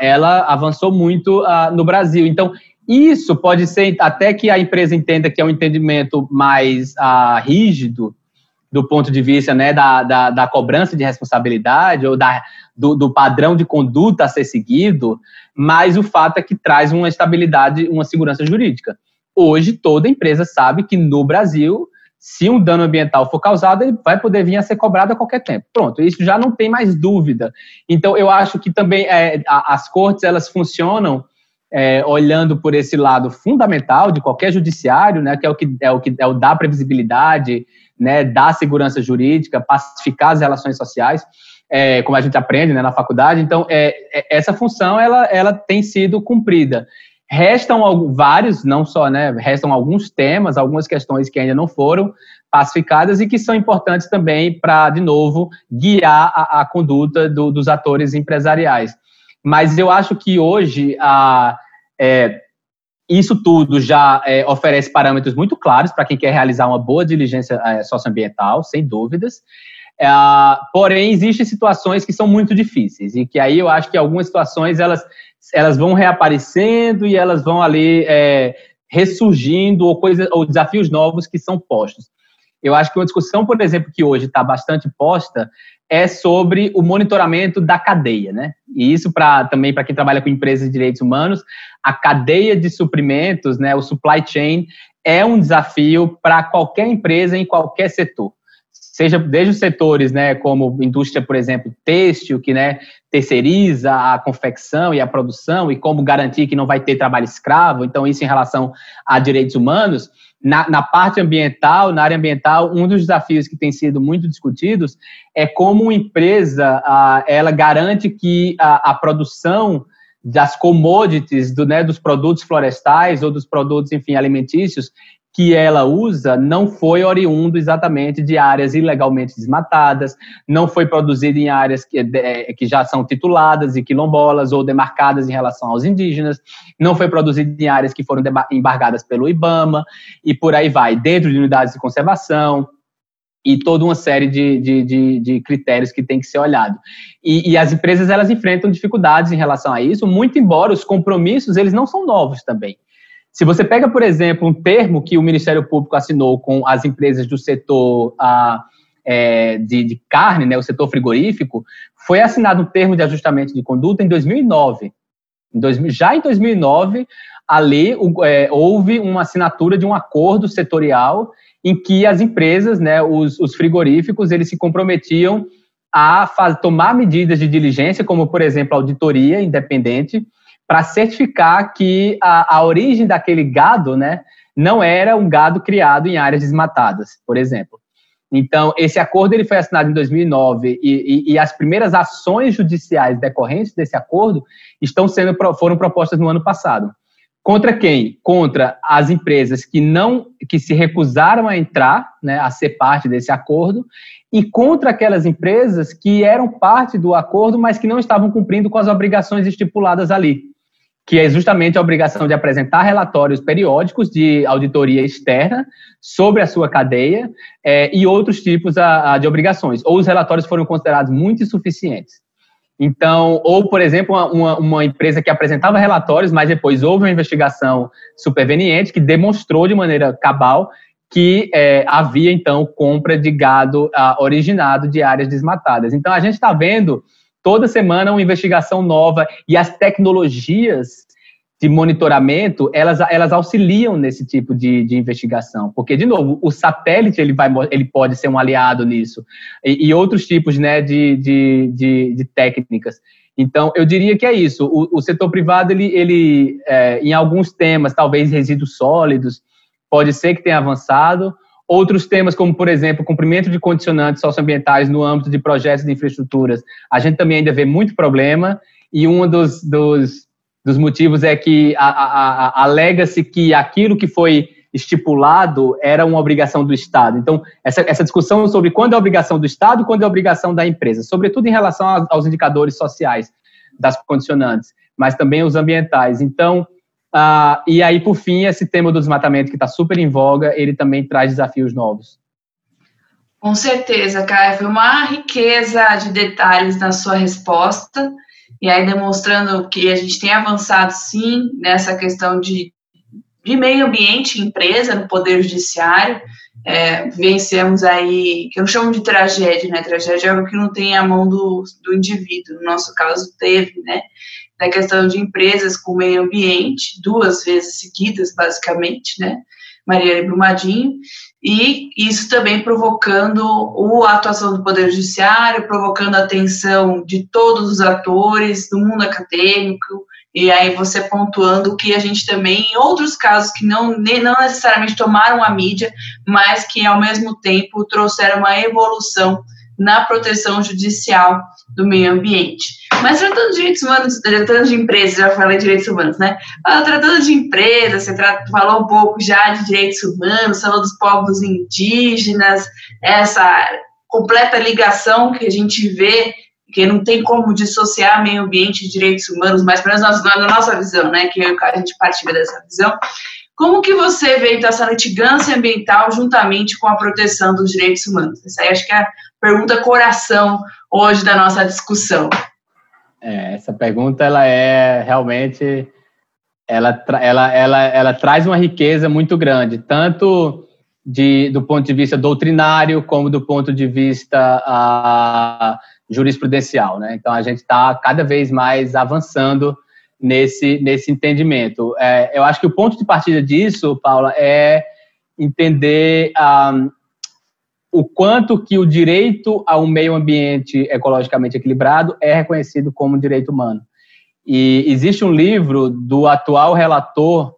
ela avançou muito no Brasil. Então, isso pode ser até que a empresa entenda que é um entendimento mais rígido, do ponto de vista né, da, da, da cobrança de responsabilidade ou da, do, do, padrão de conduta a ser seguido, mas o fato é que traz uma estabilidade, uma segurança jurídica. Hoje, toda empresa sabe que no Brasil, se um dano ambiental for causado, ele vai poder vir a ser cobrado a qualquer tempo. Pronto, isso já não tem mais dúvida. Então, eu acho que também é, as cortes elas funcionam é, olhando por esse lado fundamental de qualquer judiciário, né, que é o que é o que é o da previsibilidade, né, dar segurança jurídica, pacificar as relações sociais, é, como a gente aprende né, na faculdade. Então, é, é, essa função ela, ela tem sido cumprida. Restam vários, não só, né, restam alguns temas, algumas questões que ainda não foram pacificadas e que são importantes também para, de novo, guiar a, a conduta do, dos atores empresariais. Mas eu acho que hoje a, é, isso tudo já é, oferece parâmetros muito claros para quem quer realizar uma boa diligência é, socioambiental, sem dúvidas. É, porém, existem situações que são muito difíceis e que aí eu acho que algumas situações elas, elas vão reaparecendo e elas vão ali é, ressurgindo ou, coisa, ou desafios novos que são postos. Eu acho que uma discussão, por exemplo, que hoje está bastante posta é sobre o monitoramento da cadeia, né? E isso para também para quem trabalha com empresas de direitos humanos, a cadeia de suprimentos, né, o supply chain é um desafio para qualquer empresa em qualquer setor. Seja desde os setores, né, como indústria, por exemplo, têxtil, que né, terceiriza a confecção e a produção e como garantir que não vai ter trabalho escravo. Então, isso em relação a direitos humanos, na, na, parte ambiental, na área ambiental, um dos desafios que tem sido muito discutidos é como uma empresa a, ela garante que a, a, produção das commodities, do, né, dos produtos florestais ou dos produtos, enfim, alimentícios, que ela usa não foi oriundo exatamente de áreas ilegalmente desmatadas, não foi produzido em áreas que, é, que já são tituladas e quilombolas ou demarcadas em relação aos indígenas, não foi produzido em áreas que foram embargadas pelo IBAMA, e por aí vai, dentro de unidades de conservação, e toda uma série de, de, de, de, critérios que tem que ser olhado. E, e, as empresas elas enfrentam dificuldades em relação a isso, muito embora os compromissos eles não são novos também. Se você pega, por exemplo, um termo que o Ministério Público assinou com as empresas do setor a, é, de, de, carne, né, o setor frigorífico, foi assinado um termo de ajustamento de conduta em 2009. Em 2000, já em 2009, ali é, houve uma assinatura de um acordo setorial em que as empresas, né, os, os frigoríficos, eles se comprometiam a faz, tomar medidas de diligência, como, por exemplo, auditoria independente, para certificar que a, a origem daquele gado, né, não era um gado criado em áreas desmatadas, por exemplo. Então, esse acordo ele foi assinado em 2009 e, e, e, as primeiras ações judiciais decorrentes desse acordo estão sendo foram propostas no ano passado. Contra quem? Contra as empresas que não que se recusaram a entrar, né, a ser parte desse acordo, e contra aquelas empresas que eram parte do acordo, mas que não estavam cumprindo com as obrigações estipuladas ali que é justamente a obrigação de apresentar relatórios periódicos de auditoria externa sobre a sua cadeia é, e outros tipos a, a de obrigações. Ou os relatórios foram considerados muito insuficientes. Então, ou, por exemplo, uma, uma, empresa que apresentava relatórios, mas depois houve uma investigação superveniente que demonstrou de maneira cabal que é, havia, então, compra de gado ah, originado de áreas desmatadas. Então, a gente está vendo toda semana uma investigação nova e as tecnologias de monitoramento, elas, elas auxiliam nesse tipo de, de investigação. Porque, de novo, o satélite ele, vai, ele pode ser um aliado nisso. E, e outros tipos né, de, de, de, de técnicas. Então, eu diria que é isso. O, o setor privado, ele, ele é, em alguns temas, talvez resíduos sólidos, pode ser que tenha avançado. Outros temas, como, por exemplo, cumprimento de condicionantes socioambientais no âmbito de projetos de infraestruturas, a gente também ainda vê muito problema. E um dos, dos, dos motivos é que alega-se que aquilo que foi estipulado era uma obrigação do Estado. Então, essa, essa discussão sobre quando é obrigação do Estado, quando é obrigação da empresa, sobretudo em relação aos indicadores sociais das condicionantes, mas também os ambientais. Então, ah, e aí, por fim, esse tema do desmatamento que está super em voga, ele também traz desafios novos. Com certeza, Caio. Foi uma riqueza de detalhes na sua resposta, e aí demonstrando que a gente tem avançado sim nessa questão de de meio ambiente empresa no Poder Judiciário. É, vencemos aí, que eu chamo de tragédia, né? Tragédia é algo que não tem a mão do, do indivíduo, no nosso caso teve, né? Da questão de empresas com meio ambiente, duas vezes seguidas, basicamente, né? Mariana Brumadinho, e isso também provocando a atuação do Poder Judiciário, provocando a atenção de todos os atores, do mundo acadêmico, e aí você pontuando que a gente também, em outros casos que não, não necessariamente tomaram a mídia, mas que ao mesmo tempo trouxeram uma evolução na proteção judicial do meio ambiente. Mas tratando de direitos humanos, tratando de empresas, já falei de direitos humanos, né? Ah, tratando de empresas, você falou um pouco já de direitos humanos, falou dos povos indígenas, essa completa ligação que a gente vê porque não tem como dissociar meio ambiente e direitos humanos, mas pelo menos na nossa visão, né, que a gente partilha dessa visão. Como que você vê então, essa litigância ambiental juntamente com a proteção dos direitos humanos? Essa aí acho que é pergunta coração hoje da nossa discussão. É, essa pergunta ela é realmente ela, ela, ela, ela traz uma riqueza muito grande, tanto de, do ponto de vista doutrinário como do ponto de vista uh, jurisprudencial, né? Então a gente está cada vez mais avançando nesse nesse entendimento. É, eu acho que o ponto de partida disso, Paula, é entender um, o quanto que o direito a um meio ambiente ecologicamente equilibrado é reconhecido como direito humano. E existe um livro do atual relator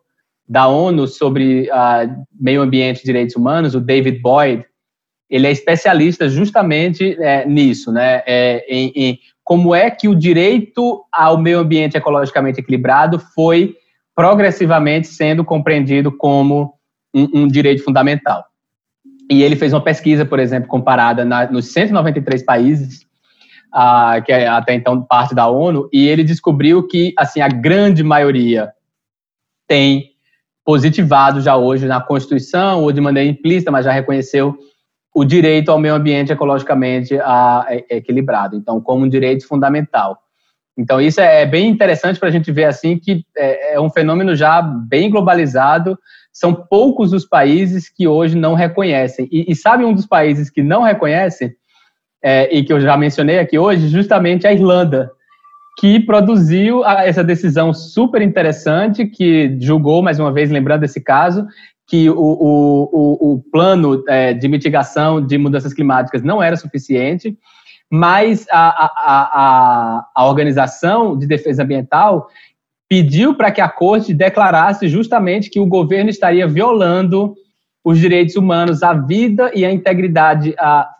da ONU sobre uh, meio ambiente e direitos humanos, o David Boyd, ele é especialista justamente é, nisso, né? É, em, em, como é que o direito ao meio ambiente ecologicamente equilibrado foi progressivamente sendo compreendido como um, um direito fundamental. E ele fez uma pesquisa, por exemplo, comparada na, nos 193 países, ah, que é até então parte da ONU, e ele descobriu que assim a grande maioria tem positivado já hoje na Constituição ou de maneira implícita, mas já reconheceu o direito ao meio ambiente ecologicamente a, é, é equilibrado, então, como um direito fundamental. Então, isso é, é bem interessante para a gente ver assim que é, é, um fenômeno já bem globalizado. São poucos os países que hoje não reconhecem. E, e sabe um dos países que não reconhecem, é, e que eu já mencionei aqui hoje, justamente a Irlanda, que produziu essa decisão super interessante, que julgou, mais uma vez, lembrando esse caso, que o, o, o plano é, de mitigação de mudanças climáticas não era suficiente, mas a, a, a, a Organização de Defesa Ambiental pediu para que a corte declarasse justamente que o governo estaria violando os direitos humanos, a vida e a integridade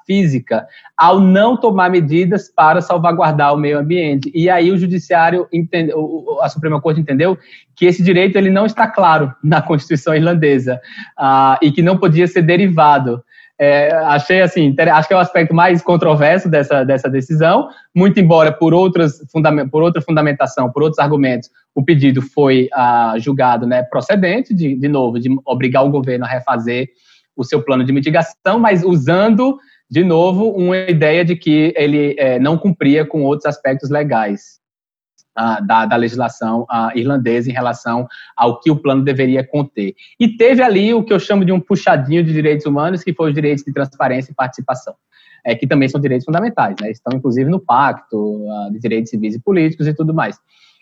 física, ao não tomar medidas para salvaguardar o meio ambiente. E aí o judiciário entendeu, a Suprema Corte entendeu que esse direito ele não está claro na Constituição irlandesa uh, e que não podia ser derivado é, achei assim, acho que é o aspecto mais controverso dessa, dessa decisão, muito embora por, outras, por outra fundamentação, por outros argumentos, o pedido foi ah, julgado né, procedente, de, de novo, de obrigar o governo a refazer o seu plano de mitigação, mas usando, de novo, uma ideia de que ele é, não cumpria com outros aspectos legais da, da, legislação irlandesa em relação ao que o plano deveria conter. E teve ali o que eu chamo de um puxadinho de direitos humanos, que foi os direitos de transparência e participação, é, que também são direitos fundamentais, né? estão inclusive no pacto de direitos civis e políticos e tudo mais.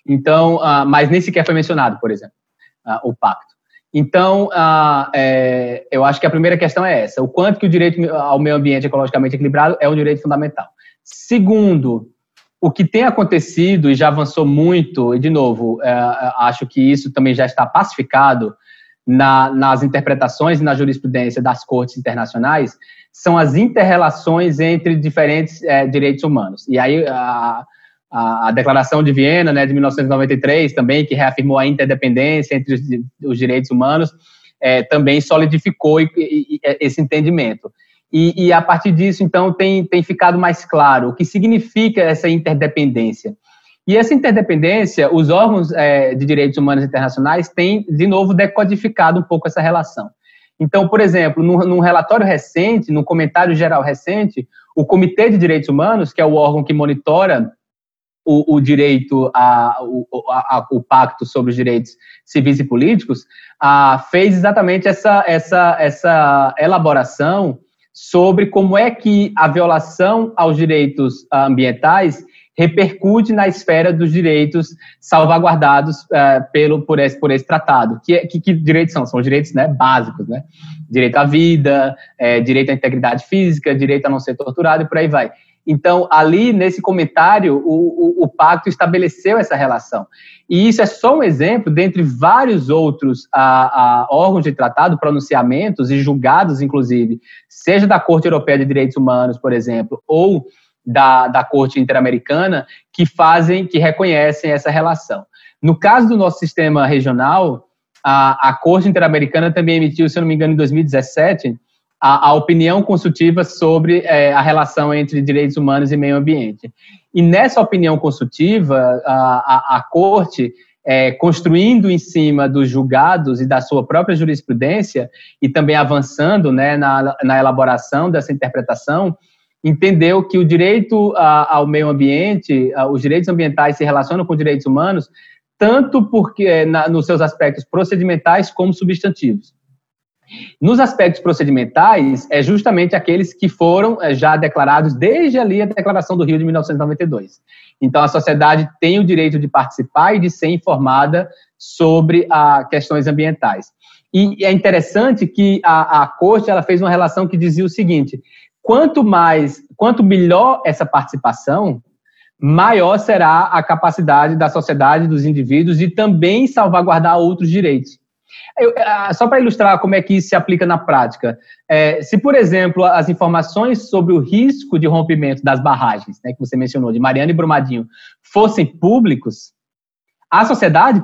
Então, mas nem sequer foi mencionado, por exemplo, o pacto. Então, é, eu acho que a primeira questão é essa: o quanto que o direito ao meio ambiente ecologicamente equilibrado é um direito fundamental. Segundo, o que tem acontecido e já avançou muito, e de novo, é, acho que isso também já está pacificado na, nas interpretações e na jurisprudência das cortes internacionais, são as interrelações entre diferentes é, direitos humanos. E aí a, a, a, Declaração de Viena, né, de 1993, também, que reafirmou a interdependência entre os, os direitos humanos, é, também solidificou esse entendimento. E, e, a partir disso, então, tem, tem ficado mais claro o que significa essa interdependência. E essa interdependência, os órgãos é, de direitos humanos internacionais têm, de novo, decodificado um pouco essa relação. Então, por exemplo, num, num relatório recente, num comentário geral recente, o Comitê de Direitos Humanos, que é o órgão que monitora o, o direito, a, o, a, o pacto sobre os direitos civis e políticos, a, fez exatamente essa, essa, essa elaboração sobre como é que a violação aos direitos ambientais repercute na esfera dos direitos salvaguardados uh, pelo, por, esse, por esse tratado. Que, que, que direitos são? São os direitos né, básicos, né? Direito à vida, é, direito à integridade física, direito a não ser torturado e por aí vai. Então, ali, nesse comentário, o, o, o, pacto estabeleceu essa relação. E isso é só um exemplo, dentre vários outros a, a, órgãos de tratado, pronunciamentos e julgados, inclusive, seja da Corte Europeia de Direitos Humanos, por exemplo, ou da, da Corte Interamericana, que fazem, que reconhecem essa relação. No caso do nosso sistema regional, a, a Corte Interamericana também emitiu, se eu não me engano, em 2017, a, a opinião consultiva sobre é, a relação entre direitos humanos e meio ambiente. E nessa opinião consultiva, a, a, a Corte, é, construindo em cima dos julgados e da sua própria jurisprudência, e também avançando né, na, na elaboração dessa interpretação, entendeu que o direito ao meio ambiente, os direitos ambientais se relacionam com direitos humanos, tanto porque na, nos seus aspectos procedimentais como substantivos. Nos aspectos procedimentais, é justamente aqueles que foram é, já declarados desde ali a Declaração do Rio de 1992. Então, a sociedade tem o direito de participar e de ser informada sobre a questões ambientais. E é interessante que a, a Corte ela fez uma relação que dizia o seguinte: quanto mais, quanto melhor essa participação, maior será a capacidade da sociedade, dos indivíduos, de também salvaguardar outros direitos. Eu, ah, só para ilustrar como é que isso se aplica na prática, é, se, por exemplo, as informações sobre o risco de rompimento das barragens, né, que você mencionou, de Mariana e Brumadinho, fossem públicos, a sociedade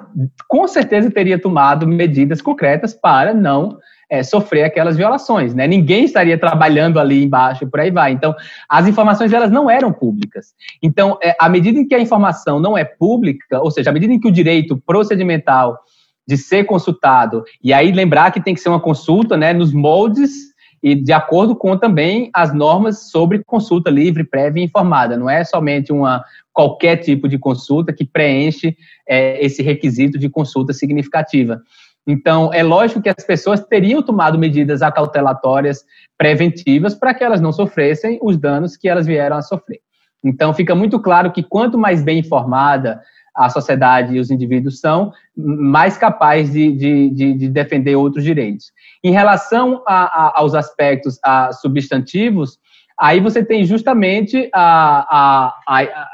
com certeza teria tomado medidas concretas para não é, sofrer aquelas violações, né? Ninguém estaria trabalhando ali embaixo e por aí vai. Então, as informações elas não eram públicas. Então, é, à medida em que a informação não é pública, ou seja, à medida em que o direito procedimental de ser consultado. E aí lembrar que tem que ser uma consulta né, nos moldes e de acordo com também as normas sobre consulta livre, prévia e informada. Não é somente uma qualquer tipo de consulta que preenche é, esse requisito de consulta significativa. Então, é lógico que as pessoas teriam tomado medidas acautelatórias preventivas para que elas não sofressem os danos que elas vieram a sofrer. Então, fica muito claro que quanto mais bem informada a sociedade e os indivíduos são, mais capazes de, de, de, defender outros direitos. Em relação a, a, aos aspectos a, substantivos, aí você tem justamente a, a,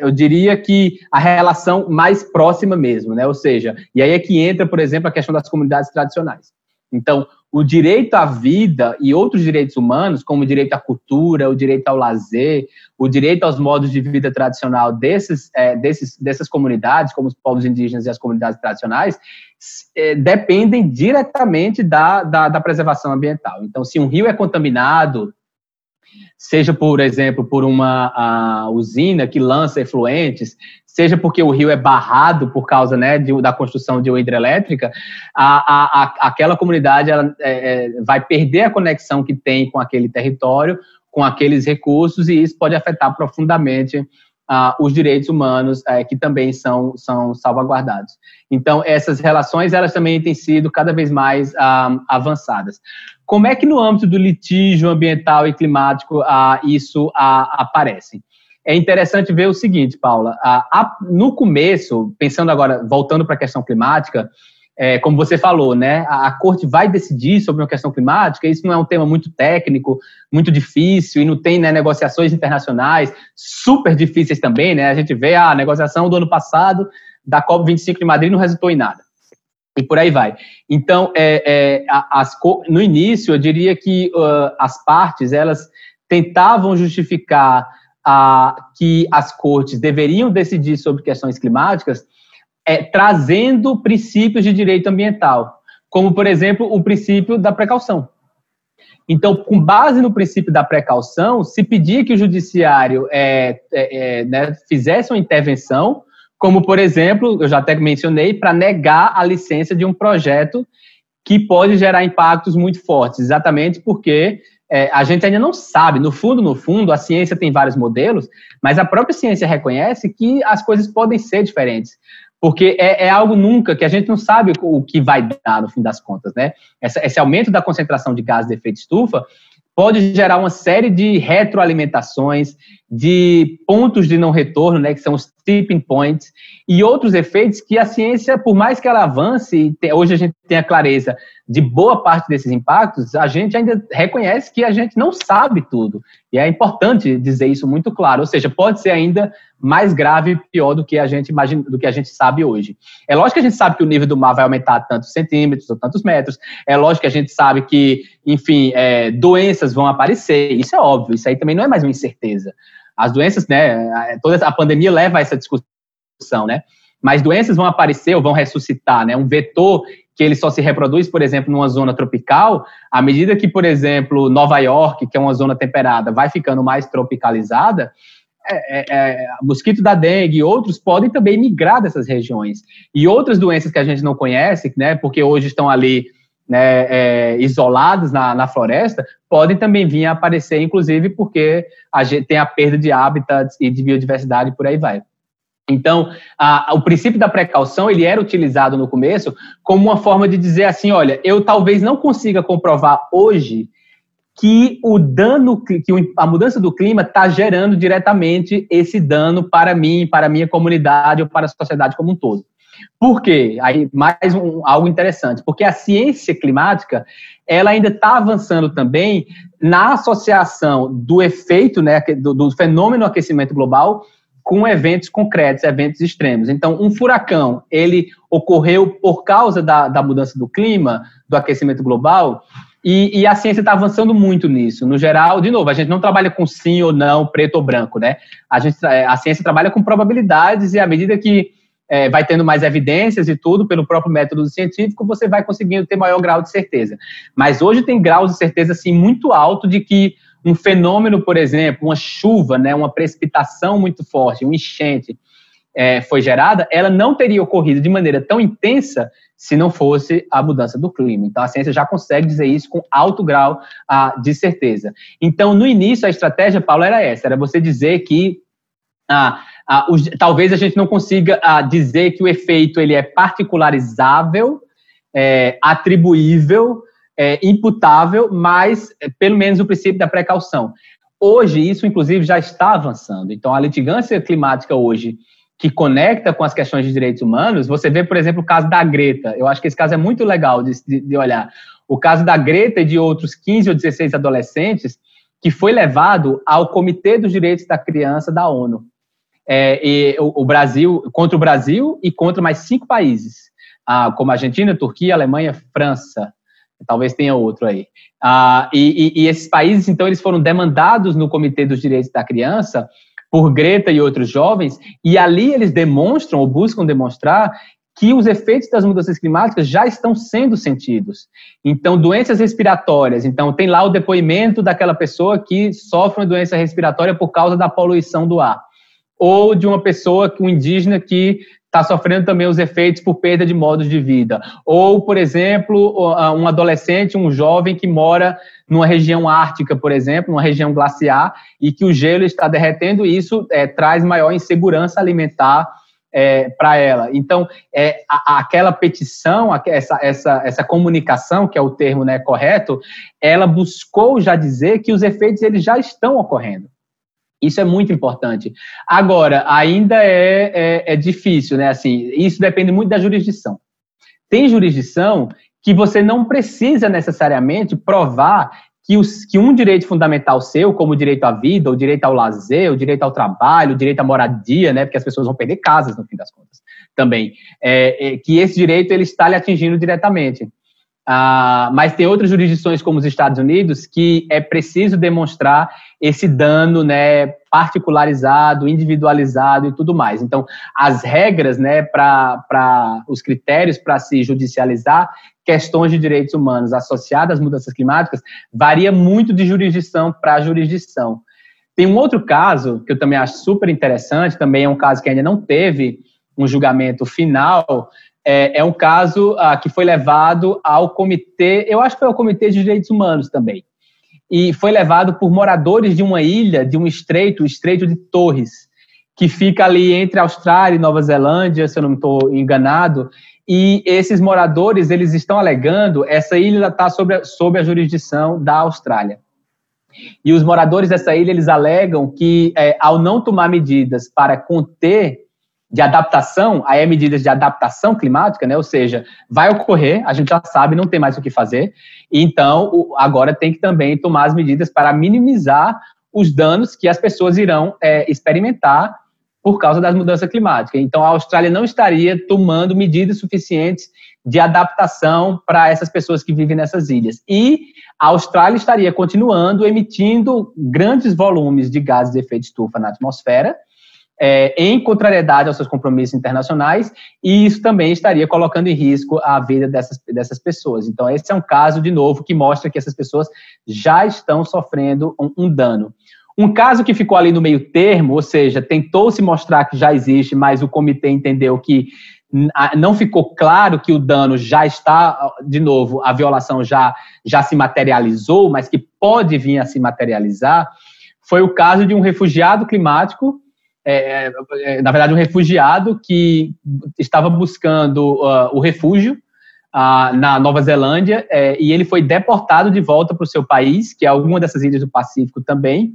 eu diria que a relação mais próxima mesmo, né? Ou seja, e aí é que entra, por exemplo, a questão das comunidades tradicionais. Então, o direito à vida e outros direitos humanos, como o direito à cultura, o direito ao lazer, o direito aos modos de vida tradicional desses, é, desses, dessas comunidades, como os povos indígenas e as comunidades tradicionais, é, dependem diretamente da, da, da preservação ambiental. Então, se um rio é contaminado, seja, por exemplo, por uma usina que lança efluentes, seja porque o rio é barrado por causa né, de, da construção de uma hidrelétrica, a, a, a, aquela comunidade ela, é, é, vai perder a conexão que tem com aquele território, com aqueles recursos, e isso pode afetar profundamente ah, os direitos humanos é, que também são, são salvaguardados. Então, essas relações elas também têm sido cada vez mais ah, avançadas. Como é que no âmbito do litígio ambiental e climático ah, isso aparece? É interessante ver o seguinte, Paula, no começo, pensando agora, voltando para a questão climática, é, como você falou, né, a, a, corte vai decidir sobre uma questão climática, isso não é um tema muito técnico, muito difícil, e não tem né, negociações internacionais super difíceis também, né, a gente vê a negociação do ano passado da COP25 de Madrid não resultou em nada. E por aí vai. Então, é, é, as, no início, eu diria que uh, as partes, elas tentavam justificar que as cortes deveriam decidir sobre questões climáticas é, trazendo princípios de direito ambiental, como, por exemplo, o princípio da precaução. Então, com base no princípio da precaução, se pedia que o judiciário é, é, é né, fizesse uma intervenção, como, por exemplo, eu já até mencionei, para negar a licença de um projeto que pode gerar impactos muito fortes, exatamente porque é, a gente ainda não sabe, no fundo, no fundo, a ciência tem vários modelos, mas a própria ciência reconhece que as coisas podem ser diferentes porque é, é, algo nunca que a gente não sabe o que vai dar no fim das contas, né? Essa, esse aumento da concentração de gases de efeito estufa pode gerar uma série de retroalimentações, de pontos de não retorno, né, que são os tipping points, e outros efeitos que a ciência, por mais que ela avance, hoje a gente tem a clareza de boa parte desses impactos, a gente ainda reconhece que a gente não sabe tudo. E é importante dizer isso muito claro, ou seja, pode ser ainda mais grave e pior do que a gente imagina, do que a gente sabe hoje. É lógico que a gente sabe que o nível do mar vai aumentar tantos centímetros ou tantos metros. É lógico que a gente sabe que, enfim, é, doenças vão aparecer. Isso é óbvio. Isso aí também não é mais uma incerteza. As doenças, né? Toda a pandemia leva a essa discussão, né? Mas doenças vão aparecer ou vão ressuscitar, né? Um vetor que ele só se reproduz, por exemplo, numa zona tropical, à medida que, por exemplo, Nova York, que é uma zona temperada, vai ficando mais tropicalizada, é, é, é, mosquito da dengue e outros podem também migrar dessas regiões. E outras doenças que a gente não conhece, né, porque hoje estão ali né, é, isolados na, na floresta, podem também vir a aparecer, inclusive porque a gente tem a perda de hábitats e de biodiversidade e por aí vai. Então, a, o princípio da precaução ele era utilizado no começo como uma forma de dizer assim, olha, eu talvez não consiga comprovar hoje que o dano, que a mudança do clima está gerando diretamente esse dano para mim, para a minha comunidade ou para a sociedade como um todo. Por quê? Aí, mais um, algo interessante, porque a ciência climática, ela ainda está avançando também na associação do efeito, né, do, do fenômeno aquecimento global com eventos concretos, eventos extremos. Então, um furacão, ele ocorreu por causa da, da mudança do clima, do aquecimento global, e, e, a ciência está avançando muito nisso. No geral, de novo, a gente não trabalha com sim ou não, preto ou branco, né? A, gente, a ciência trabalha com probabilidades e à medida que é, vai tendo mais evidências e tudo, pelo próprio método científico, você vai conseguindo ter maior grau de certeza. Mas hoje tem graus de certeza, assim, muito alto de que um fenômeno, por exemplo, uma chuva, né, uma precipitação muito forte, um enchente, é, foi gerada, ela não teria ocorrido de maneira tão intensa se não fosse a mudança do clima. Então, a ciência já consegue dizer isso com alto grau ah, de certeza. Então, no início, a estratégia, Paulo, era essa: era você dizer que ah, ah, os, talvez a gente não consiga ah, dizer que o efeito ele é particularizável, é, atribuível, é, imputável, mas é, pelo menos o princípio da precaução. Hoje, isso, inclusive, já está avançando. Então, a litigância climática hoje que conecta com as questões de direitos humanos, você vê, por exemplo, o caso da Greta. Eu acho que esse caso é muito legal de, de, de olhar. O caso da Greta e de outros 15 ou 16 adolescentes que foi levado ao Comitê dos Direitos da Criança da ONU. É, e o, o, Brasil, contra o Brasil e contra mais cinco países, ah, como Argentina, Turquia, Alemanha, França, talvez tenha outro aí. Ah, e, e, e esses países, então, eles foram demandados no Comitê dos Direitos da Criança por Greta e outros jovens, e ali eles demonstram ou buscam demonstrar que os efeitos das mudanças climáticas já estão sendo sentidos. Então, doenças respiratórias. Então, tem lá o depoimento daquela pessoa que sofre uma doença respiratória por causa da poluição do ar. Ou de uma pessoa, um indígena, que está sofrendo também os efeitos por perda de modos de vida. Ou, por exemplo, um adolescente, um jovem que mora numa região ártica, por exemplo, numa região glaciar, e que o gelo está derretendo, e isso é, traz maior insegurança alimentar é, para ela. Então, é, a, aquela petição, essa, essa, essa comunicação, que é o termo né, correto, ela buscou já dizer que os efeitos eles já estão ocorrendo. Isso é muito importante. Agora, ainda é, é, é, difícil, né? Assim, isso depende muito da jurisdição. tem jurisdição que você não precisa necessariamente provar que, os, que um direito fundamental seu, como o direito à vida, o direito ao lazer, o direito ao trabalho, o direito à moradia, né, porque as pessoas vão perder casas no fim das contas, também, é, é, que esse direito ele está lhe atingindo diretamente. Ah, mas tem outras jurisdições, como os Estados Unidos, que é preciso demonstrar esse dano né, particularizado, individualizado e tudo mais. Então, as regras né, para os critérios para se judicializar questões de direitos humanos associadas às mudanças climáticas varia muito de jurisdição para jurisdição. Tem um outro caso que eu também acho super interessante, também é um caso que ainda não teve um julgamento final, é, é um caso ah, que foi levado ao comitê, eu acho que foi ao Comitê de Direitos Humanos também, e foi levado por moradores de uma ilha, de um estreito, o Estreito de Torres, que fica ali entre Austrália e Nova Zelândia, se eu não estou enganado, e esses moradores, eles estão alegando, essa ilha está sob, sob a jurisdição da Austrália. E os moradores dessa ilha, eles alegam que, é, ao não tomar medidas para conter de adaptação, aí é medidas de adaptação climática, né? Ou seja, vai ocorrer, a gente já sabe, não tem mais o que fazer. Então, agora tem que também tomar as medidas para minimizar os danos que as pessoas irão é, experimentar por causa das mudanças climáticas. Então, a Austrália não estaria tomando medidas suficientes de adaptação para essas pessoas que vivem nessas ilhas. E a Austrália estaria continuando emitindo grandes volumes de gases de efeito estufa na atmosfera, é, em contrariedade aos seus compromissos internacionais, e isso também estaria colocando em risco a vida dessas, dessas pessoas. Então, esse é um caso, de novo, que mostra que essas pessoas já estão sofrendo um, um dano. Um caso que ficou ali no meio termo, ou seja, tentou se mostrar que já existe, mas o comitê entendeu que não ficou claro que o dano já está, de novo, a violação já, já se materializou, mas que pode vir a se materializar, foi o caso de um refugiado climático é, é, é, na verdade, um refugiado que estava buscando uh, o refúgio uh, na Nova Zelândia é, e ele foi deportado de volta para o seu país, que é alguma dessas ilhas do Pacífico também.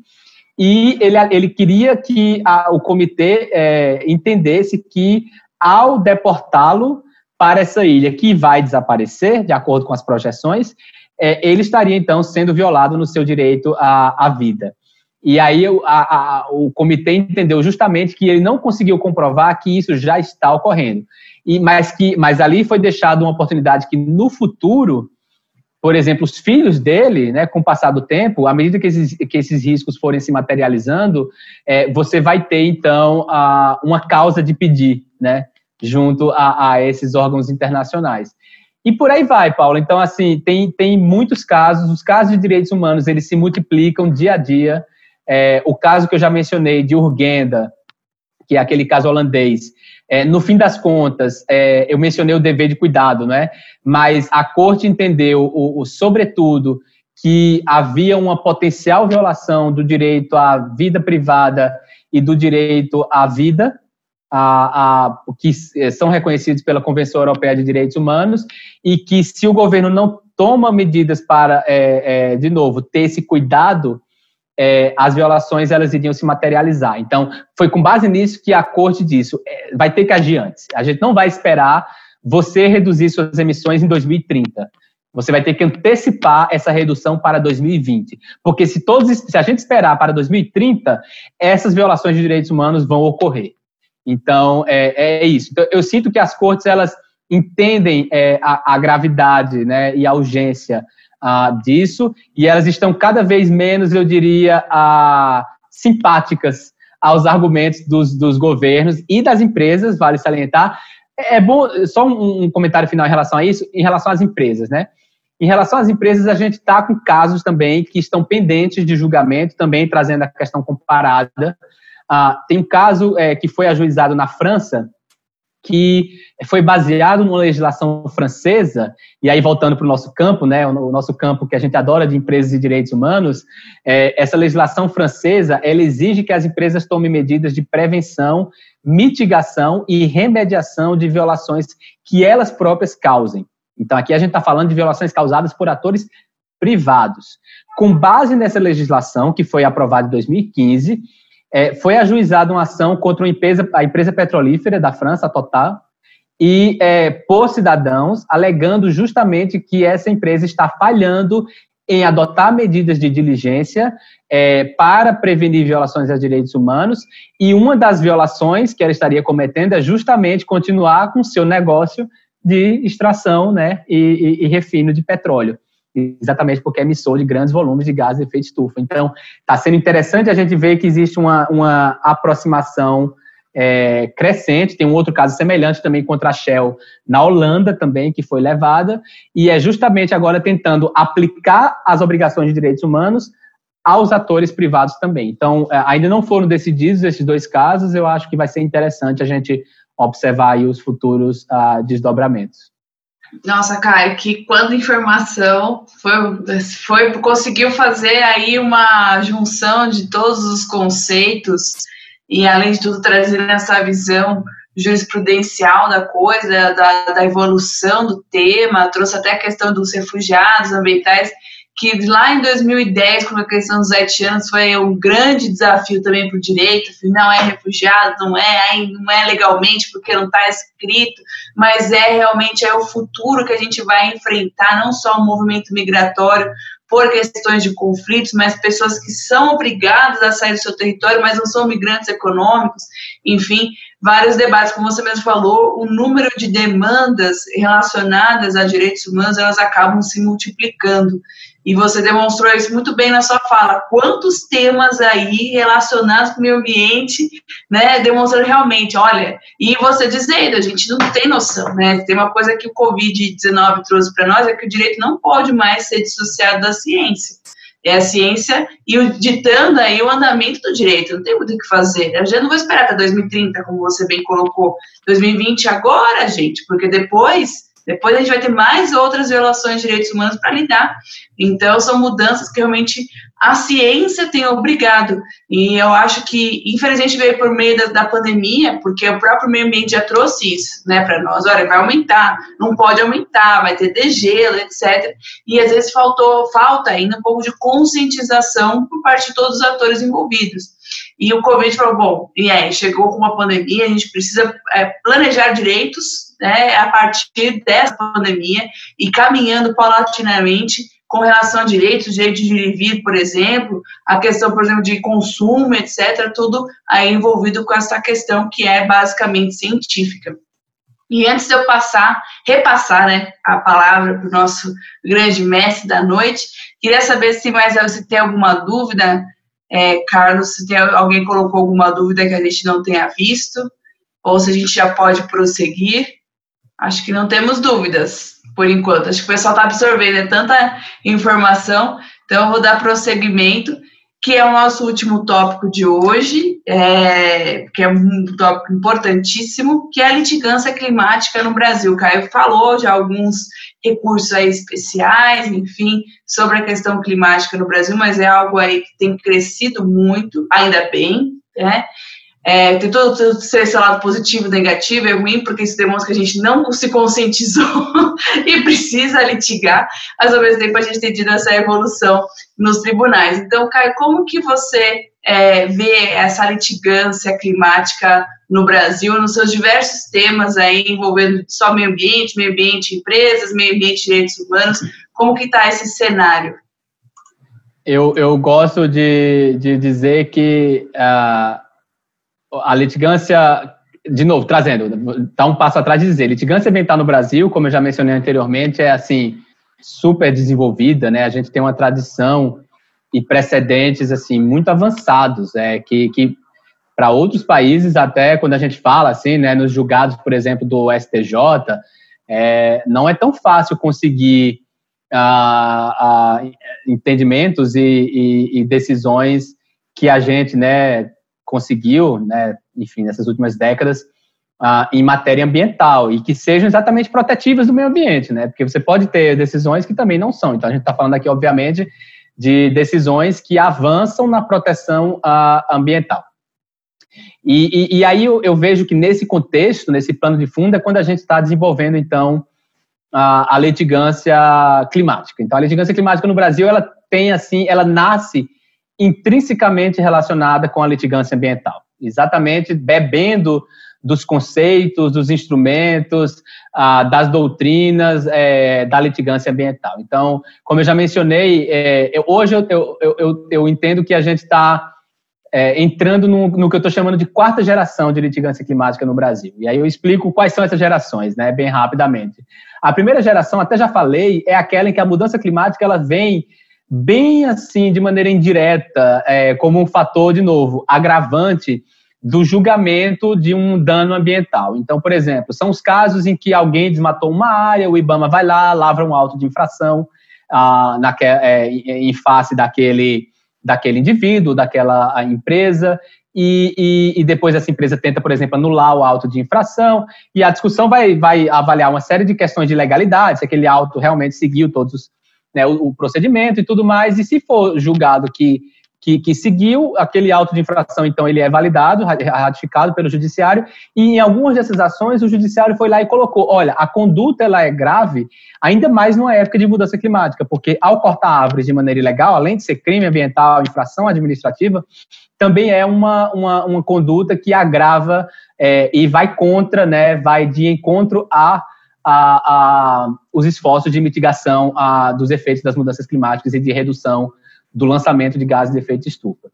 E ele, ele queria que a, o comitê é, entendesse que, ao deportá-lo para essa ilha, que vai desaparecer, de acordo com as projeções, ele estaria então sendo violado no seu direito à, à vida. E aí a, a, o comitê entendeu justamente que ele não conseguiu comprovar que isso já está ocorrendo. E, mas, que, mas ali foi deixado uma oportunidade que no futuro, por exemplo, os filhos dele, né, com o passar do tempo, à medida que esses, que esses riscos forem se materializando, é, você vai ter, então, a, uma causa de pedir, né, junto a, a esses órgãos internacionais. E por aí vai, Paulo. Então, assim, tem, tem muitos casos, os casos de direitos humanos, eles se multiplicam dia a dia, é, o caso que eu já mencionei de Urgenda, que é aquele caso holandês, é, no fim das contas, é, eu mencionei o dever de cuidado, né? mas a corte entendeu, o, o, sobretudo, que havia uma potencial violação do direito à vida privada e do direito à vida, a, a, que são reconhecidos pela Convenção Europeia de Direitos Humanos, e que se o governo não toma medidas para, é, é, de novo, ter esse cuidado é, as violações elas iriam se materializar. Então, foi com base nisso que a corte disse: é, vai ter que agir antes. A gente não vai esperar você reduzir suas emissões em 2030. Você vai ter que antecipar essa redução para 2020. Porque se, todos, se a gente esperar para 2030, essas violações de direitos humanos vão ocorrer. Então, é, é isso. Então, eu sinto que as cortes, elas entendem é, a, a, gravidade né, e a urgência uh, disso, e elas estão cada vez menos, eu diria, uh, simpáticas aos argumentos dos, dos governos e das empresas, vale salientar. É, é bom, só um, um comentário final em relação a isso, em relação às empresas, né? Em relação às empresas, a gente está com casos também que estão pendentes de julgamento, também trazendo a questão comparada. Uh, tem um caso é, que foi ajuizado na França, que foi baseado numa legislação francesa, e aí voltando para o nosso campo, né, o nosso campo que a gente adora de empresas e direitos humanos, é, essa legislação francesa, ela exige que as empresas tomem medidas de prevenção, mitigação e remediação de violações que elas próprias causem. Então, aqui a gente está falando de violações causadas por atores privados. Com base nessa legislação, que foi aprovada em 2015, é, foi ajuizada uma ação contra uma empresa, a empresa petrolífera da França, a Total, e é, por cidadãos, alegando justamente que essa empresa está falhando em adotar medidas de diligência é, para prevenir violações a direitos humanos, e uma das violações que ela estaria cometendo é justamente continuar com seu negócio de extração né, e, e, e refino de petróleo exatamente porque é emissor de grandes volumes de gás de efeito estufa. Então, está sendo interessante a gente ver que existe uma, uma aproximação é, crescente. Tem um outro caso semelhante também contra a Shell na Holanda também, que foi levada, e é justamente agora tentando aplicar as obrigações de direitos humanos aos atores privados também. Então, é, ainda não foram decididos esses dois casos, eu acho que vai ser interessante a gente observar os futuros uh, desdobramentos. Nossa, Caio, que quando informação. Foi, foi conseguiu fazer aí uma junção de todos os conceitos e além de tudo trazendo essa visão jurisprudencial da coisa, da, da evolução do tema, trouxe até a questão dos refugiados ambientais que lá em 2010, com a questão dos haitianos, foi um grande desafio também para o direito, não é refugiado, não é, não é legalmente porque não está escrito, mas é realmente é o futuro que a gente vai enfrentar, não só o movimento migratório por questões de conflitos, mas pessoas que são obrigadas a sair do seu território, mas não são migrantes econômicos, enfim, vários debates, como você mesmo falou, o número de demandas relacionadas a direitos humanos, elas acabam se multiplicando. E você demonstrou isso muito bem na sua fala. Quantos temas aí relacionados com o meio ambiente, né, demonstrando realmente, olha, e você dizendo, a gente não tem noção, né? Tem uma coisa que o Covid-19 trouxe para nós, é que o direito não pode mais ser dissociado da ciência. É a ciência e o, ditando aí o andamento do direito, não tem muito o que fazer. Eu já não vou esperar até 2030, como você bem colocou. 2020 agora, gente, porque depois depois a gente vai ter mais outras violações de direitos humanos para lidar. Então, são mudanças que realmente a ciência tem obrigado. E eu acho que, infelizmente, veio por meio da, da pandemia, porque o próprio meio ambiente já trouxe isso né, para nós. Olha, vai aumentar, não pode aumentar, vai ter degelo, etc. E às vezes faltou, falta ainda um pouco de conscientização por parte de todos os atores envolvidos. E o Covid falou, bom, e aí, chegou com uma pandemia, a gente precisa é, planejar direitos né, a partir dessa pandemia e caminhando paulatinamente com relação a direitos, direito de vir, por exemplo, a questão, por exemplo, de consumo, etc., tudo aí envolvido com essa questão que é basicamente científica. E antes de eu passar, repassar né, a palavra para o nosso grande mestre da noite, queria saber se mais você tem alguma dúvida é, Carlos, se tem, alguém colocou alguma dúvida que a gente não tenha visto, ou se a gente já pode prosseguir. Acho que não temos dúvidas, por enquanto. Acho que o pessoal está absorvendo tanta informação, então eu vou dar prosseguimento, que é o nosso último tópico de hoje, é, que é um tópico importantíssimo, que é a litigância climática no Brasil. O Caio falou de alguns recursos aí especiais, enfim, sobre a questão climática no Brasil, mas é algo aí que tem crescido muito, ainda bem, né? É, tem todo, todo esse lado positivo, negativo, é ruim, porque isso demonstra que a gente não se conscientizou [LAUGHS] e precisa litigar, mas ao mesmo tempo a gente tem tido essa evolução nos tribunais. Então, Caio, como que você é, vê essa litigância climática no Brasil, nos seus diversos temas aí envolvendo só meio ambiente, meio ambiente empresas, meio ambiente direitos humanos, como que está esse cenário? Eu, eu gosto de, de dizer que uh, a litigância, de novo, trazendo, está um passo atrás de dizer, litigância ambiental no Brasil, como eu já mencionei anteriormente, é assim, super desenvolvida, né? A gente tem uma tradição e precedentes, assim, muito avançados, é, que, que para outros países, até quando a gente fala, assim, né, nos julgados, por exemplo, do STJ, é, não é tão fácil conseguir ah, ah, entendimentos e, e, e, decisões que a gente, né, conseguiu, né, enfim, nessas últimas décadas, ah, em matéria ambiental e que sejam exatamente protetivas do meio ambiente, né? Porque você pode ter decisões que também não são. Então a gente está falando aqui, obviamente, de decisões que avançam na proteção ah, ambiental. E, e, e aí eu, eu, vejo que nesse contexto, nesse plano de fundo, é quando a gente está desenvolvendo, então, a, a litigância climática. Então, a litigância climática no Brasil, ela tem, assim, ela nasce intrinsecamente relacionada com a litigância ambiental, exatamente bebendo dos conceitos, dos instrumentos, ah, das doutrinas é, da litigância ambiental. Então, como eu já mencionei, eu, hoje eu, eu, eu, eu, entendo que a gente está é, entrando no, no, que eu estou chamando de quarta geração de litigância climática no Brasil. E aí eu explico quais são essas gerações, né, bem rapidamente. A primeira geração, até já falei, é aquela em que a mudança climática ela vem bem assim, de maneira indireta, é, como um fator, de novo, agravante do julgamento de um dano ambiental. Então, por exemplo, são os casos em que alguém desmatou uma área, o IBAMA vai lá, lavra um auto de infração ah, naque, é, em face daquele, daquele indivíduo, daquela empresa, e, e, e, depois essa empresa tenta, por exemplo, anular o auto de infração, e a discussão vai, vai avaliar uma série de questões de legalidade, se aquele auto realmente seguiu todos né, o, o procedimento e tudo mais, e se for julgado que que, que, seguiu aquele auto de infração, então ele é validado, ratificado pelo judiciário, e em algumas dessas ações o judiciário foi lá e colocou, olha, a conduta ela é grave, ainda mais numa época de mudança climática, porque ao cortar árvores de maneira ilegal, além de ser crime ambiental, infração administrativa, também é uma, uma, uma conduta que agrava é, e vai contra, né, vai de encontro a a, a, os esforços de mitigação a, dos efeitos das mudanças climáticas e de redução do lançamento de gases de efeito estufa.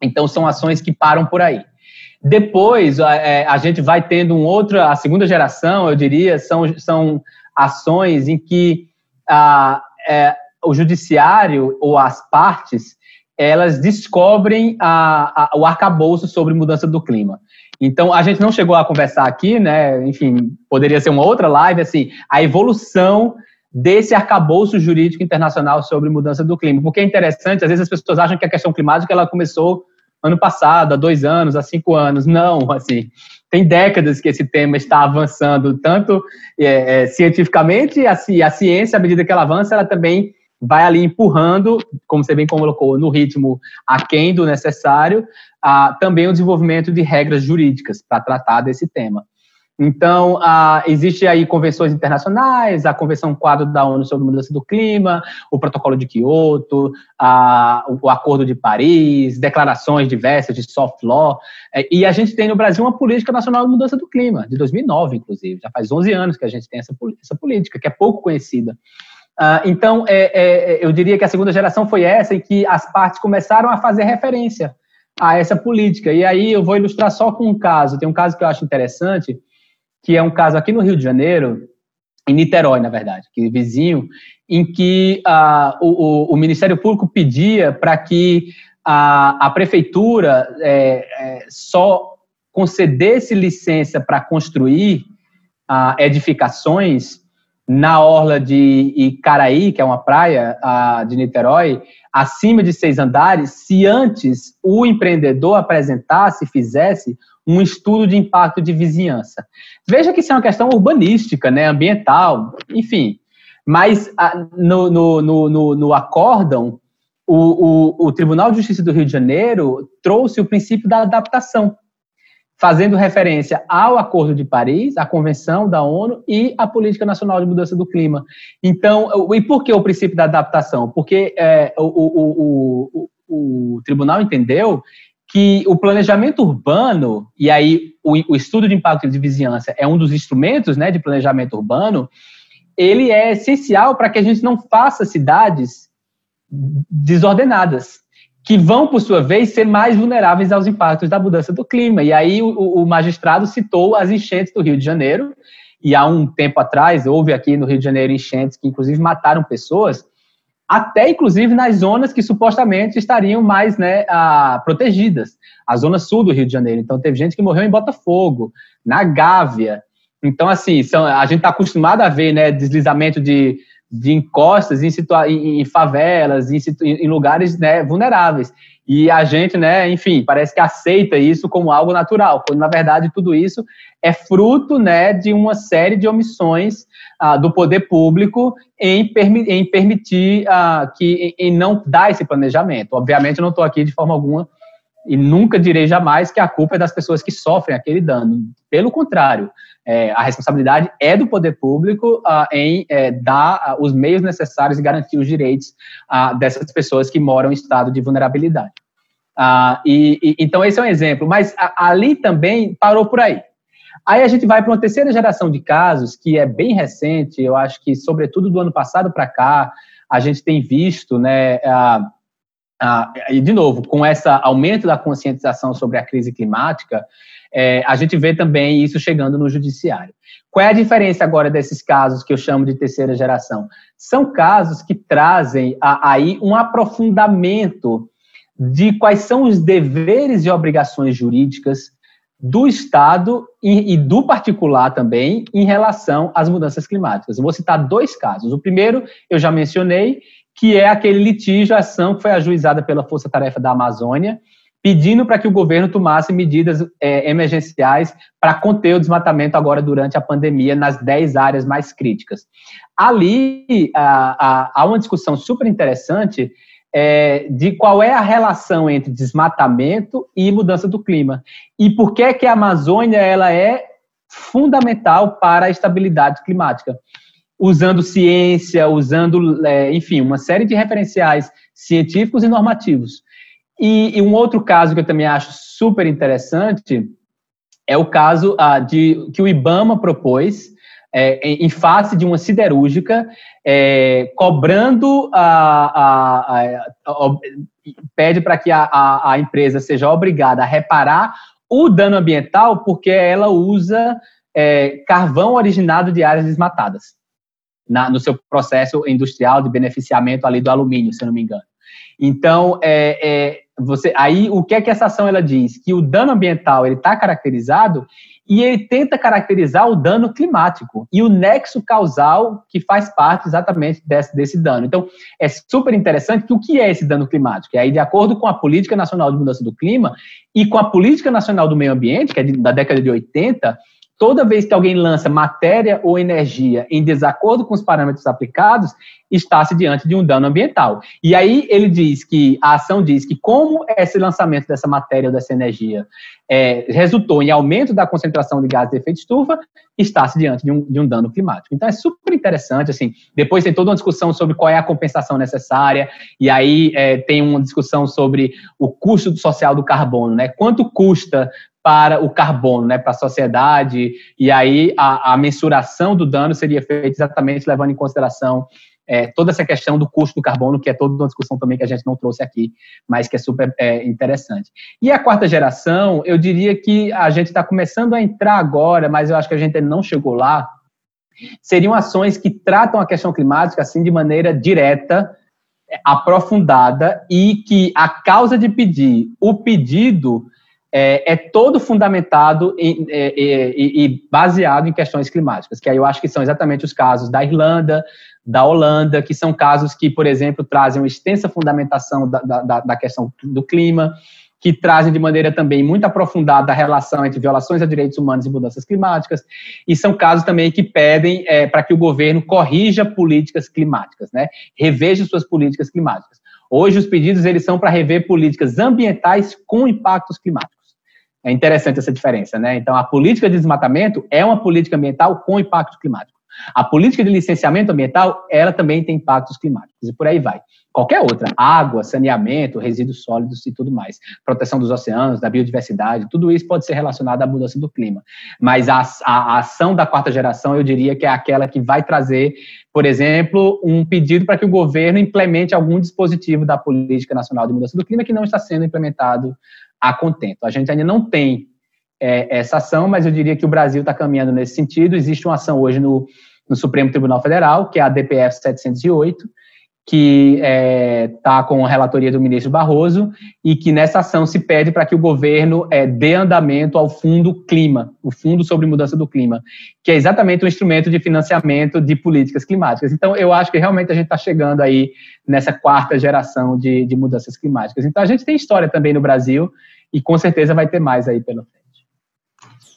Então, são ações que param por aí. Depois, a, é, a gente vai tendo um outro, a segunda geração, eu diria, são, são ações em que é, o judiciário ou as partes elas descobrem a, a, o arcabouço sobre mudança do clima. Então, a gente não chegou a conversar aqui, né? Enfim, poderia ser uma outra live, assim, a evolução desse arcabouço jurídico internacional sobre mudança do clima. Porque é interessante, às vezes as pessoas acham que a questão climática ela começou ano passado, há dois anos, há cinco anos. Não, assim, tem décadas que esse tema está avançando, tanto é, é, cientificamente, a, a ciência, à medida que ela avança, ela também vai ali empurrando, como você bem colocou, no ritmo aquém do necessário, também o desenvolvimento de regras jurídicas para tratar desse tema. Então, ah, existe aí convenções internacionais, a Convenção Quadro da ONU sobre Mudança do Clima, o Protocolo de Quioto, o Acordo de Paris, declarações diversas de soft law, é, e a gente tem no Brasil uma Política Nacional de Mudança do Clima, de 2009, inclusive, já faz 11 anos que a gente tem essa, essa política, que é pouco conhecida. Ah, então, é, é, eu diria que a segunda geração foi essa em que as partes começaram a fazer referência a essa política, e aí eu vou ilustrar só com um caso, tem um caso que eu acho interessante, que é um caso aqui no Rio de Janeiro, em Niterói, na verdade, que é vizinho, em que uh, o, o, Ministério Público pedia para que a, a prefeitura é, é, só concedesse licença para construir uh, edificações na orla de Icaraí, que é uma praia de Niterói, acima de seis andares, se antes o empreendedor apresentasse, fizesse um estudo de impacto de vizinhança. Veja que isso é uma questão urbanística, né, ambiental, enfim. Mas no, no, no, no, acórdão, o, o, o Tribunal de Justiça do Rio de Janeiro trouxe o princípio da adaptação, fazendo referência ao Acordo de Paris, à Convenção da ONU e à Política Nacional de Mudança do Clima. Então, e por que o princípio da adaptação? Porque é, o, o, o, o, tribunal entendeu que o planejamento urbano, e aí o, o, estudo de impacto de vizinhança é um dos instrumentos né, de planejamento urbano, ele é essencial para que a gente não faça cidades desordenadas, que vão, por sua vez, ser mais vulneráveis aos impactos da mudança do clima. E aí o, o magistrado citou as enchentes do Rio de Janeiro, e há um tempo atrás houve aqui no Rio de Janeiro enchentes que, inclusive, mataram pessoas, até inclusive nas zonas que supostamente estariam mais né, a, protegidas, a zona sul do Rio de Janeiro. Então, teve gente que morreu em Botafogo, na Gávea. Então, assim, são, a gente está acostumado a ver né, deslizamento de, de encostas em, situa em, em favelas, em, em lugares né, vulneráveis. E a gente, né, enfim, parece que aceita isso como algo natural, quando na verdade tudo isso é fruto, né, de uma série de omissões ah, do poder público em, permi em permitir ah, que em não dar esse planejamento. Obviamente, eu não estou aqui de forma alguma e nunca direi jamais que a culpa é das pessoas que sofrem aquele dano. Pelo contrário, é, a responsabilidade é do poder público ah, em é, dar ah, os meios necessários e garantir os direitos ah, dessas pessoas que moram em estado de vulnerabilidade. Ah, e, e, então, esse é um exemplo. Mas ali também parou por aí. Aí a gente vai para uma terceira geração de casos, que é bem recente, eu acho que, sobretudo do ano passado para cá, a gente tem visto, né, a, a, e de novo, com esse aumento da conscientização sobre a crise climática, é, a gente vê também isso chegando no judiciário. Qual é a diferença agora desses casos que eu chamo de terceira geração? São casos que trazem a, aí um aprofundamento de quais são os deveres e obrigações jurídicas do Estado e, e, do particular também em relação às mudanças climáticas. Eu vou citar dois casos. O primeiro, eu já mencionei, que é aquele litígio, a ação que foi ajuizada pela Força Tarefa da Amazônia, pedindo para que o governo tomasse medidas é, emergenciais para conter o desmatamento agora durante a pandemia nas 10 áreas mais críticas. Ali há, uma discussão super interessante é, de qual é a relação entre desmatamento e mudança do clima. E por que, que a Amazônia ela é fundamental para a estabilidade climática. Usando ciência, usando, é, enfim, uma série de referenciais científicos e normativos. E, e, um outro caso que eu também acho super interessante é o caso ah, de que o IBAMA propôs é, em, em face de uma siderúrgica é, cobrando a, a, a, a pede para que a, empresa seja obrigada a reparar o dano ambiental porque ela usa é, carvão originado de áreas desmatadas na, no seu processo industrial de beneficiamento ali do alumínio, se eu não me engano. Então, é, é, você, aí o que é que essa ação ela diz? Que o dano ambiental ele está caracterizado e ele tenta caracterizar o dano climático e o nexo causal que faz parte exatamente desse, desse dano. Então, é super interessante que o que é esse dano climático? E aí, de acordo com a Política Nacional de Mudança do Clima e com a Política Nacional do Meio Ambiente, que é de, da década de 80, toda vez que alguém lança matéria ou energia em desacordo com os parâmetros aplicados, está-se diante de um dano ambiental. E aí ele diz que, a ação diz que como esse lançamento dessa matéria ou dessa energia é, resultou em aumento da concentração de gases de efeito estufa, está-se diante de um, de um dano climático. Então é super interessante, assim, depois tem toda uma discussão sobre qual é a compensação necessária, e aí é, tem uma discussão sobre o custo social do carbono, né? Quanto custa para o carbono, né, para a sociedade, e aí a, a, mensuração do dano seria feita exatamente levando em consideração é, toda essa questão do custo do carbono, que é toda uma discussão também que a gente não trouxe aqui, mas que é super é, interessante. E a quarta geração, eu diria que a gente está começando a entrar agora, mas eu acho que a gente não chegou lá, seriam ações que tratam a questão climática assim de maneira direta, aprofundada e que a causa de pedir o pedido é, é todo fundamentado é, e, e, baseado em questões climáticas, que aí eu acho que são exatamente os casos da Irlanda, da Holanda, que são casos que, por exemplo, trazem uma extensa fundamentação da, da, da questão do clima, que trazem de maneira também muito aprofundada a relação entre violações a direitos humanos e mudanças climáticas, e são casos também que pedem é, para que o governo corrija políticas climáticas, né? reveja suas políticas climáticas. Hoje os pedidos eles são para rever políticas ambientais com impactos climáticos. É interessante essa diferença, né? Então, a política de desmatamento é uma política ambiental com impacto climático. A política de licenciamento ambiental, ela também tem impactos climáticos, e por aí vai. Qualquer outra, água, saneamento, resíduos sólidos e tudo mais, proteção dos oceanos, da biodiversidade, tudo isso pode ser relacionado à mudança do clima. Mas a, a, a ação da quarta geração, eu diria que é aquela que vai trazer, por exemplo, um pedido para que o governo implemente algum dispositivo da Política Nacional de Mudança do Clima que não está sendo implementado a contento. A gente ainda não tem é, essa ação, mas eu diria que o Brasil está caminhando nesse sentido. Existe uma ação hoje no, no Supremo Tribunal Federal, que é a DPF 708, que está é, tá com a relatoria do ministro Barroso e que nessa ação se pede para que o governo é, dê andamento ao Fundo Clima, o Fundo sobre Mudança do Clima, que é exatamente um instrumento de financiamento de políticas climáticas. Então, eu acho que realmente a gente está chegando aí nessa quarta geração de, de mudanças climáticas. Então, a gente tem história também no Brasil e com certeza vai ter mais aí pela frente.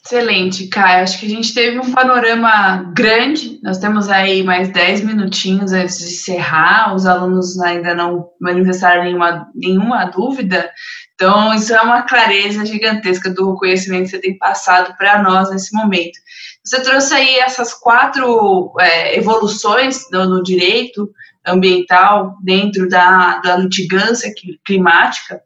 Excelente, Caio. Acho que a gente teve um panorama grande. Nós temos aí mais 10 minutinhos antes de encerrar. Os alunos ainda não manifestaram nenhuma, nenhuma dúvida. Então, isso é uma clareza gigantesca do conhecimento que você tem passado para nós nesse momento. Você trouxe aí essas quatro é, evoluções do, no direito ambiental dentro da, da litigância climática.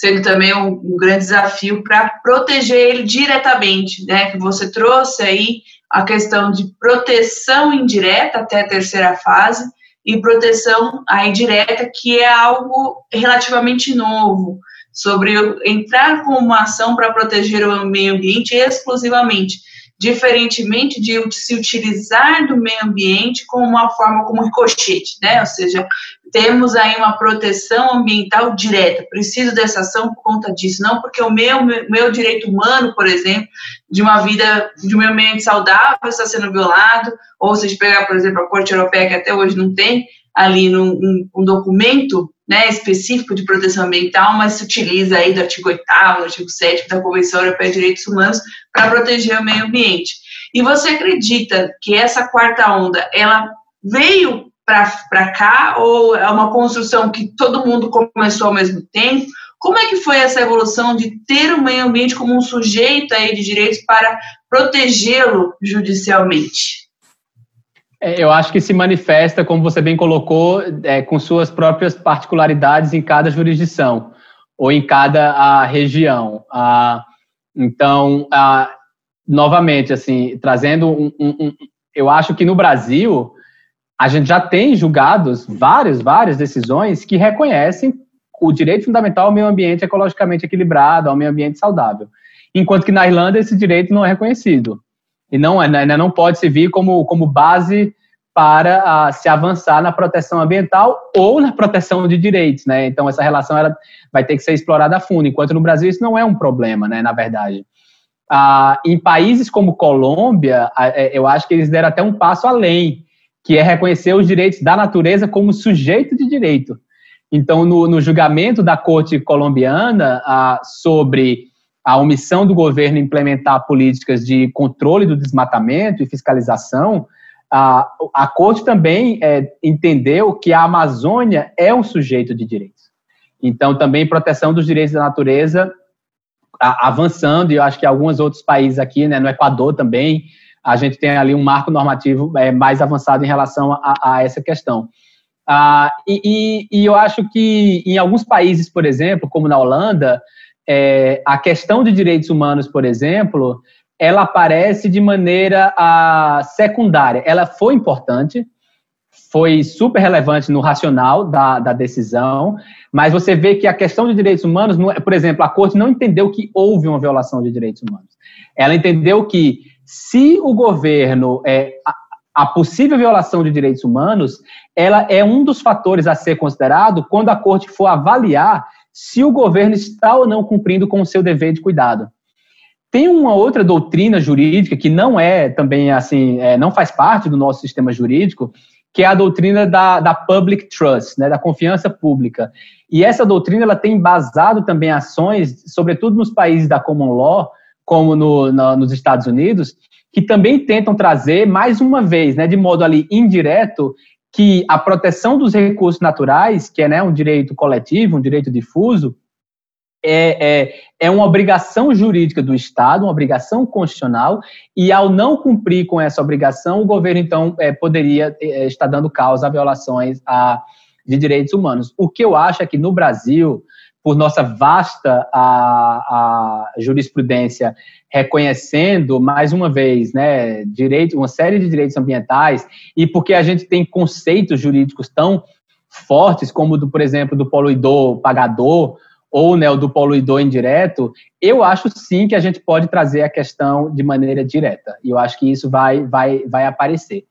Sendo também um, um grande desafio para proteger ele diretamente, né? Que você trouxe aí a questão de proteção indireta até a terceira fase e proteção aí direta, que é algo relativamente novo, sobre entrar com uma ação para proteger o meio ambiente exclusivamente, diferentemente de se utilizar do meio ambiente como uma forma como ricochete, né? Ou seja, temos aí uma proteção ambiental direta. Preciso dessa ação por conta disso, não porque o meu, meu direito humano, por exemplo, de uma vida, de um meio ambiente saudável está sendo violado, ou se a gente pegar, por exemplo, a Corte Europeia, que até hoje não tem ali num, um, um documento né, específico de proteção ambiental, mas se utiliza aí do artigo 8 do artigo 7 da Convenção Europeia de Direitos Humanos para proteger o meio ambiente. E você acredita que essa quarta onda, ela veio para cá ou é uma construção que todo mundo começou ao mesmo tempo? Como é que foi essa evolução de ter o meio ambiente como um sujeito aí de direitos para protegê-lo judicialmente? É, eu acho que se manifesta, como você bem colocou, é, com suas próprias particularidades em cada jurisdição ou em cada a, região. A, então, a, novamente, assim, trazendo um, um, um, eu acho que no Brasil a gente já tem julgados várias, várias decisões que reconhecem o direito fundamental ao meio ambiente ecologicamente equilibrado, ao meio ambiente saudável. Enquanto que na Irlanda esse direito não é reconhecido. E não, ainda não pode servir como, como base para uh, se avançar na proteção ambiental ou na proteção de direitos, né? Então essa relação ela vai ter que ser explorada a fundo, enquanto no Brasil isso não é um problema, né? Na verdade, uh, em países como Colômbia, uh, eu acho que eles deram até um passo além que é reconhecer os direitos da natureza como sujeito de direito. Então, no, no julgamento da Corte colombiana ah, sobre a omissão do governo implementar políticas de controle do desmatamento e fiscalização, a, a Corte também é, entendeu que a Amazônia é um sujeito de direitos. Então, também proteção dos direitos da natureza a, avançando, e eu acho que alguns outros países aqui, né, no Equador também, a gente tem ali um marco normativo é, mais avançado em relação a, a essa questão. Ah, e, e, e, eu acho que em alguns países, por exemplo, como na Holanda, é, a questão de direitos humanos, por exemplo, ela aparece de maneira ah, secundária. Ela foi importante, foi super relevante no racional da, da decisão, mas você vê que a questão de direitos humanos, é, por exemplo, a corte não entendeu que houve uma violação de direitos humanos. Ela entendeu que se o governo é a, a possível violação de direitos humanos, ela é um dos fatores a ser considerado quando a corte for avaliar se o governo está ou não cumprindo com o seu dever de cuidado. Tem uma outra doutrina jurídica que não é também assim, é, não faz parte do nosso sistema jurídico, que é a doutrina da, da public trust, né, da confiança pública. E essa doutrina ela tem embasado também ações, sobretudo nos países da common law, como no, no, nos Estados Unidos, que também tentam trazer, mais uma vez, né, de modo ali indireto, que a proteção dos recursos naturais, que é né, um direito coletivo, um direito difuso, é, é, é uma obrigação jurídica do Estado, uma obrigação constitucional, e ao não cumprir com essa obrigação, o governo, então, é, poderia é, estar dando causa a violações a, de direitos humanos. O que eu acho é que no Brasil, por nossa vasta a, a jurisprudência reconhecendo mais uma vez, né, direito, uma série de direitos ambientais e porque a gente tem conceitos jurídicos tão fortes como do, por exemplo, do poluidor pagador ou né, o do poluidor indireto, eu acho sim que a gente pode trazer a questão de maneira direta. E eu acho que isso vai, vai, vai aparecer.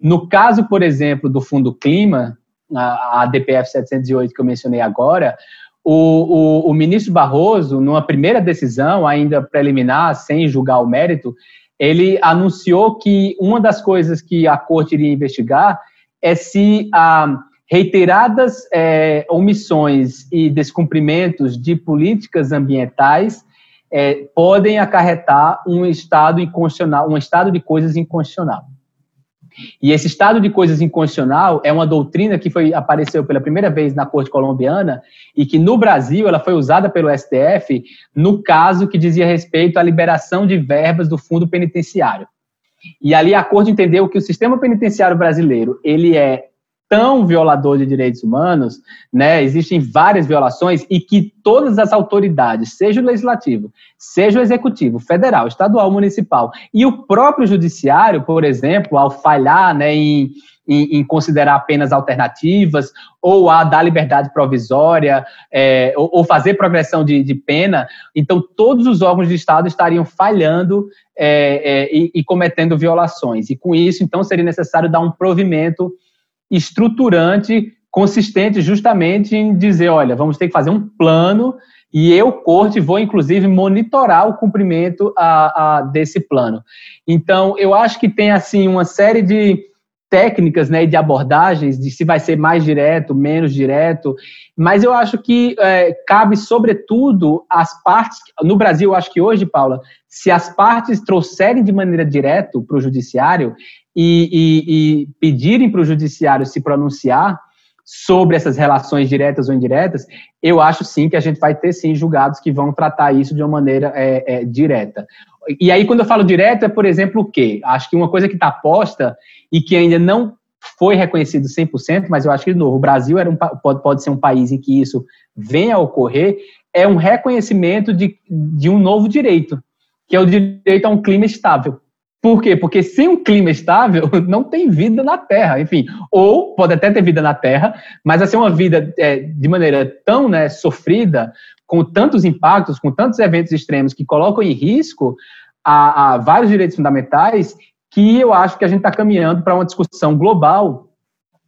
No caso, por exemplo, do Fundo Clima, a, DPF 708 que eu mencionei agora, o, o, o, ministro Barroso, numa primeira decisão, ainda preliminar, sem julgar o mérito, ele anunciou que uma das coisas que a corte iria investigar é se ah, reiteradas é, omissões e descumprimentos de políticas ambientais é, podem acarretar um estado inconstitucional, um estado de coisas inconstitucional. E esse estado de coisas inconstitucional é uma doutrina que foi apareceu pela primeira vez na Corte Colombiana e que no Brasil ela foi usada pelo STF no caso que dizia respeito à liberação de verbas do fundo penitenciário. E ali a Corte entendeu que o sistema penitenciário brasileiro ele é tão violador de direitos humanos, né, existem várias violações e que todas as autoridades, seja o legislativo, seja o executivo, federal, estadual, municipal e o próprio judiciário, por exemplo, ao falhar né, em, em, em considerar apenas alternativas ou a dar liberdade provisória é, ou, ou, fazer progressão de, de, pena, então todos os órgãos de Estado estariam falhando é, é, e, e cometendo violações. E com isso, então, seria necessário dar um provimento estruturante, consistente justamente em dizer, olha, vamos ter que fazer um plano e eu, corte, vou inclusive monitorar o cumprimento a, a, desse plano. Então, eu acho que tem assim uma série de técnicas né, de abordagens, de se vai ser mais direto, menos direto, mas eu acho que é, cabe, sobretudo, as partes. No Brasil, eu acho que hoje, Paula, se as partes trouxerem de maneira direta para o judiciário, e, e, e pedirem para o judiciário se pronunciar sobre essas relações diretas ou indiretas, eu acho sim que a gente vai ter sim julgados que vão tratar isso de uma maneira é, é, direta. E aí, quando eu falo direto, é, por exemplo, o quê? Acho que uma coisa que está posta e que ainda não foi reconhecido 100%, mas eu acho que, de novo, o Brasil era um, pode, pode ser um país em que isso venha a ocorrer, é um reconhecimento de, de um novo direito, que é o direito a um clima estável. Por quê? Porque sem um clima estável, [LAUGHS] não tem vida na Terra. Enfim, ou pode até ter vida na Terra, mas ser uma vida é, de maneira tão né, sofrida, com tantos impactos, com tantos eventos extremos que colocam em risco a, a vários direitos fundamentais, que eu acho que a gente está caminhando para uma discussão global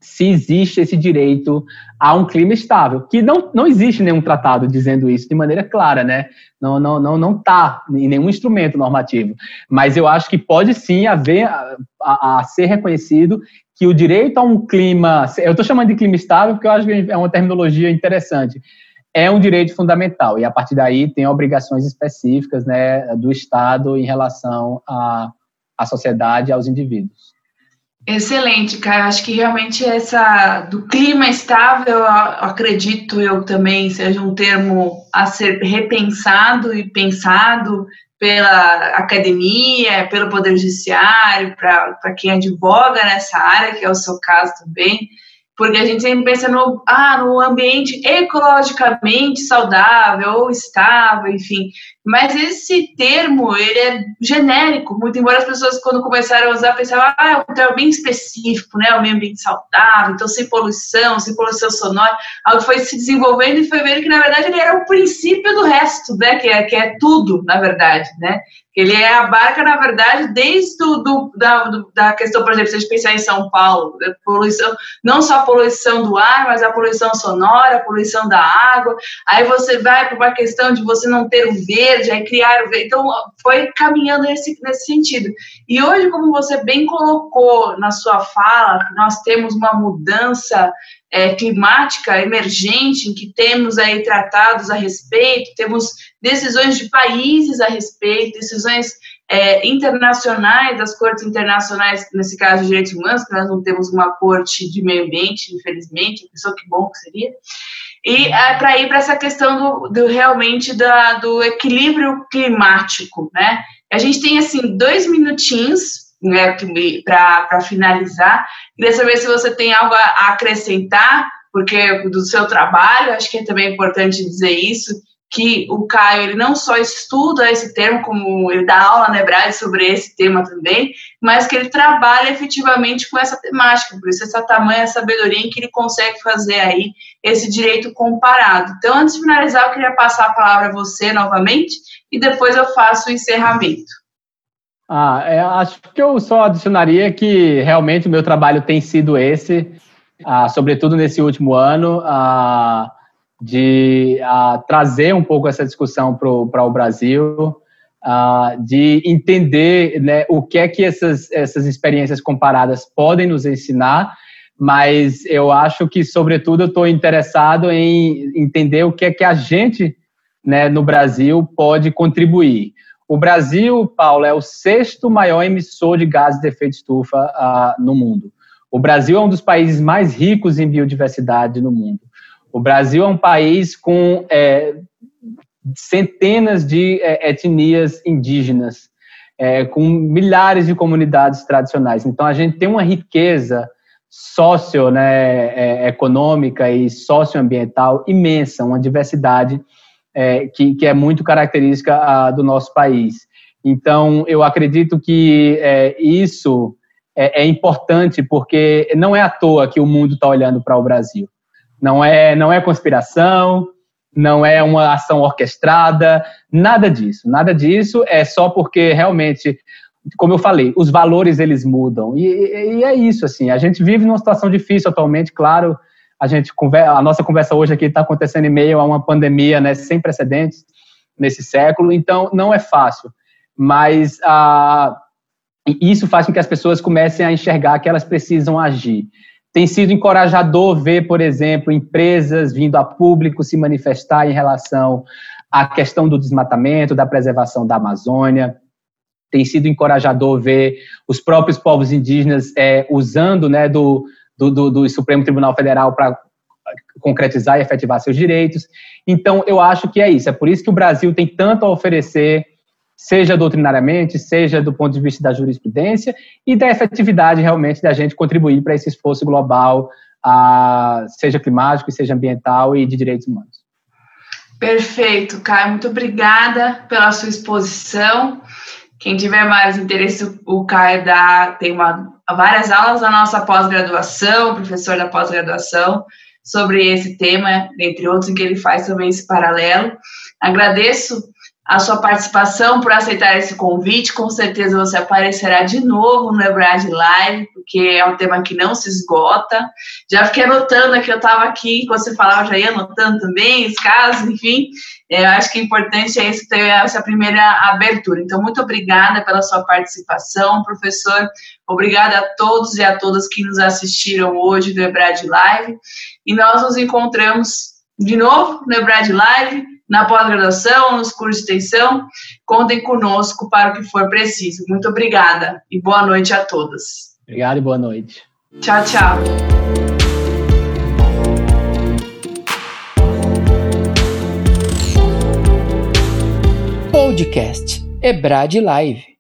se existe esse direito a um clima estável, que não, não existe nenhum tratado dizendo isso de maneira clara, né? Não não não não está em nenhum instrumento normativo, mas eu acho que pode sim haver a, a, a ser reconhecido que o direito a um clima, eu estou chamando de clima estável porque eu acho que é uma terminologia interessante, é um direito fundamental e a partir daí tem obrigações específicas, né, do Estado em relação à, à sociedade, aos indivíduos. Excelente, cara. Acho que realmente essa do clima estável, acredito eu também seja um termo a ser repensado e pensado pela academia, pelo poder judiciário, para quem advoga nessa área, que é o seu caso também porque a gente sempre pensa no, ah, no ambiente ecologicamente saudável ou estável, enfim. Mas esse termo, ele é genérico, muito embora as pessoas, quando começaram a usar, pensavam, ah, é um termo bem específico, né, o meio ambiente saudável, então sem poluição, sem poluição sonora, algo foi se desenvolvendo e foi vendo que, na verdade, ele era o princípio do resto, né, que é, que é tudo, na verdade, né, ele é, abarca, na verdade, desde do, do, da, do, da questão, por exemplo, se a gente pensar em São Paulo, né, poluição, não só a poluição do ar, mas a poluição sonora, a poluição da água. Aí você vai para uma questão de você não ter o verde, aí criar o verde. Então, foi caminhando nesse, nesse sentido. E hoje, como você bem colocou na sua fala, nós temos uma mudança é, climática emergente, em que temos aí tratados a respeito, temos decisões de países a respeito, decisões é, internacionais, das cortes internacionais, nesse caso de direitos humanos, que nós não temos uma corte de meio ambiente, infelizmente, pensou que bom que seria, e é, para ir para essa questão do, do realmente da, do equilíbrio climático, né? A gente tem assim dois minutinhos né, para finalizar. Queria saber se você tem algo a acrescentar, porque do seu trabalho, acho que é também importante dizer isso, que o Caio ele não só estuda esse termo, como ele dá aula na Ebrade sobre esse tema também, mas que ele trabalha efetivamente com essa temática, por isso essa tamanha sabedoria em que ele consegue fazer aí esse direito comparado. Então, antes de finalizar, eu queria passar a palavra a você novamente e depois eu faço o encerramento. Ah, é, acho que eu só adicionaria que realmente o meu trabalho tem sido esse, ah, sobretudo nesse último ano, ah, de ah, trazer um pouco essa discussão para o Brasil, ah, de entender né, o que é que essas, essas experiências comparadas podem nos ensinar, mas eu acho que, sobretudo, eu estou interessado em entender o que é que a gente né, no Brasil pode contribuir. O Brasil, Paulo, é o sexto maior emissor de gases de efeito estufa uh, no mundo. O Brasil é um dos países mais ricos em biodiversidade no mundo. O Brasil é um país com é, centenas de é, etnias indígenas, é, com milhares de comunidades tradicionais. Então, a gente tem uma riqueza sócio, né, é, econômica e socioambiental imensa, uma diversidade é, que, que, é muito característica a, do nosso país. Então, eu acredito que é, isso é, é, importante porque não é à toa que o mundo está olhando para o Brasil. Não é, não é conspiração, não é uma ação orquestrada, nada disso. Nada disso é só porque realmente, como eu falei, os valores eles mudam. E, e, é isso, assim, a gente vive numa situação difícil atualmente, claro, a gente a nossa conversa hoje aqui está acontecendo em meio a uma pandemia, né, sem precedentes nesse século, então não é fácil, mas ah, isso faz com que as pessoas comecem a enxergar que elas precisam agir. Tem sido encorajador ver, por exemplo, empresas vindo a público se manifestar em relação à questão do desmatamento, da preservação da Amazônia. Tem sido encorajador ver os próprios povos indígenas é, usando né, do, do, do, do Supremo Tribunal Federal para concretizar e efetivar seus direitos. Então, eu acho que é isso. É por isso que o Brasil tem tanto a oferecer, seja doutrinariamente, seja do ponto de vista da jurisprudência e da efetividade realmente da gente contribuir para esse esforço global, seja climático, seja ambiental e de direitos humanos. Perfeito, Caio. Muito obrigada pela sua exposição. Quem tiver mais interesse, o Caio dá, tem uma, várias aulas da nossa pós-graduação, professor da pós-graduação, sobre esse tema, entre outros, em que ele faz também esse paralelo. Agradeço a sua participação, por aceitar esse convite. Com certeza você aparecerá de novo no Ebrad Live, porque é um tema que não se esgota. Já fiquei anotando aqui, eu estava aqui, quando você falava, já ia anotando também os casos, enfim. É, eu acho que o importante é esse, ter essa primeira abertura. Então, muito obrigada pela sua participação, professor. Obrigada a todos e a todas que nos assistiram hoje do Ebrad Live. E nós nos encontramos de novo no Ebrad Live na pós-graduação, nos cursos de extensão. Contem conosco para o que for preciso. Muito obrigada e boa noite a todos. Obrigado e boa noite. Tchau, tchau. Podcast Ebrad Live.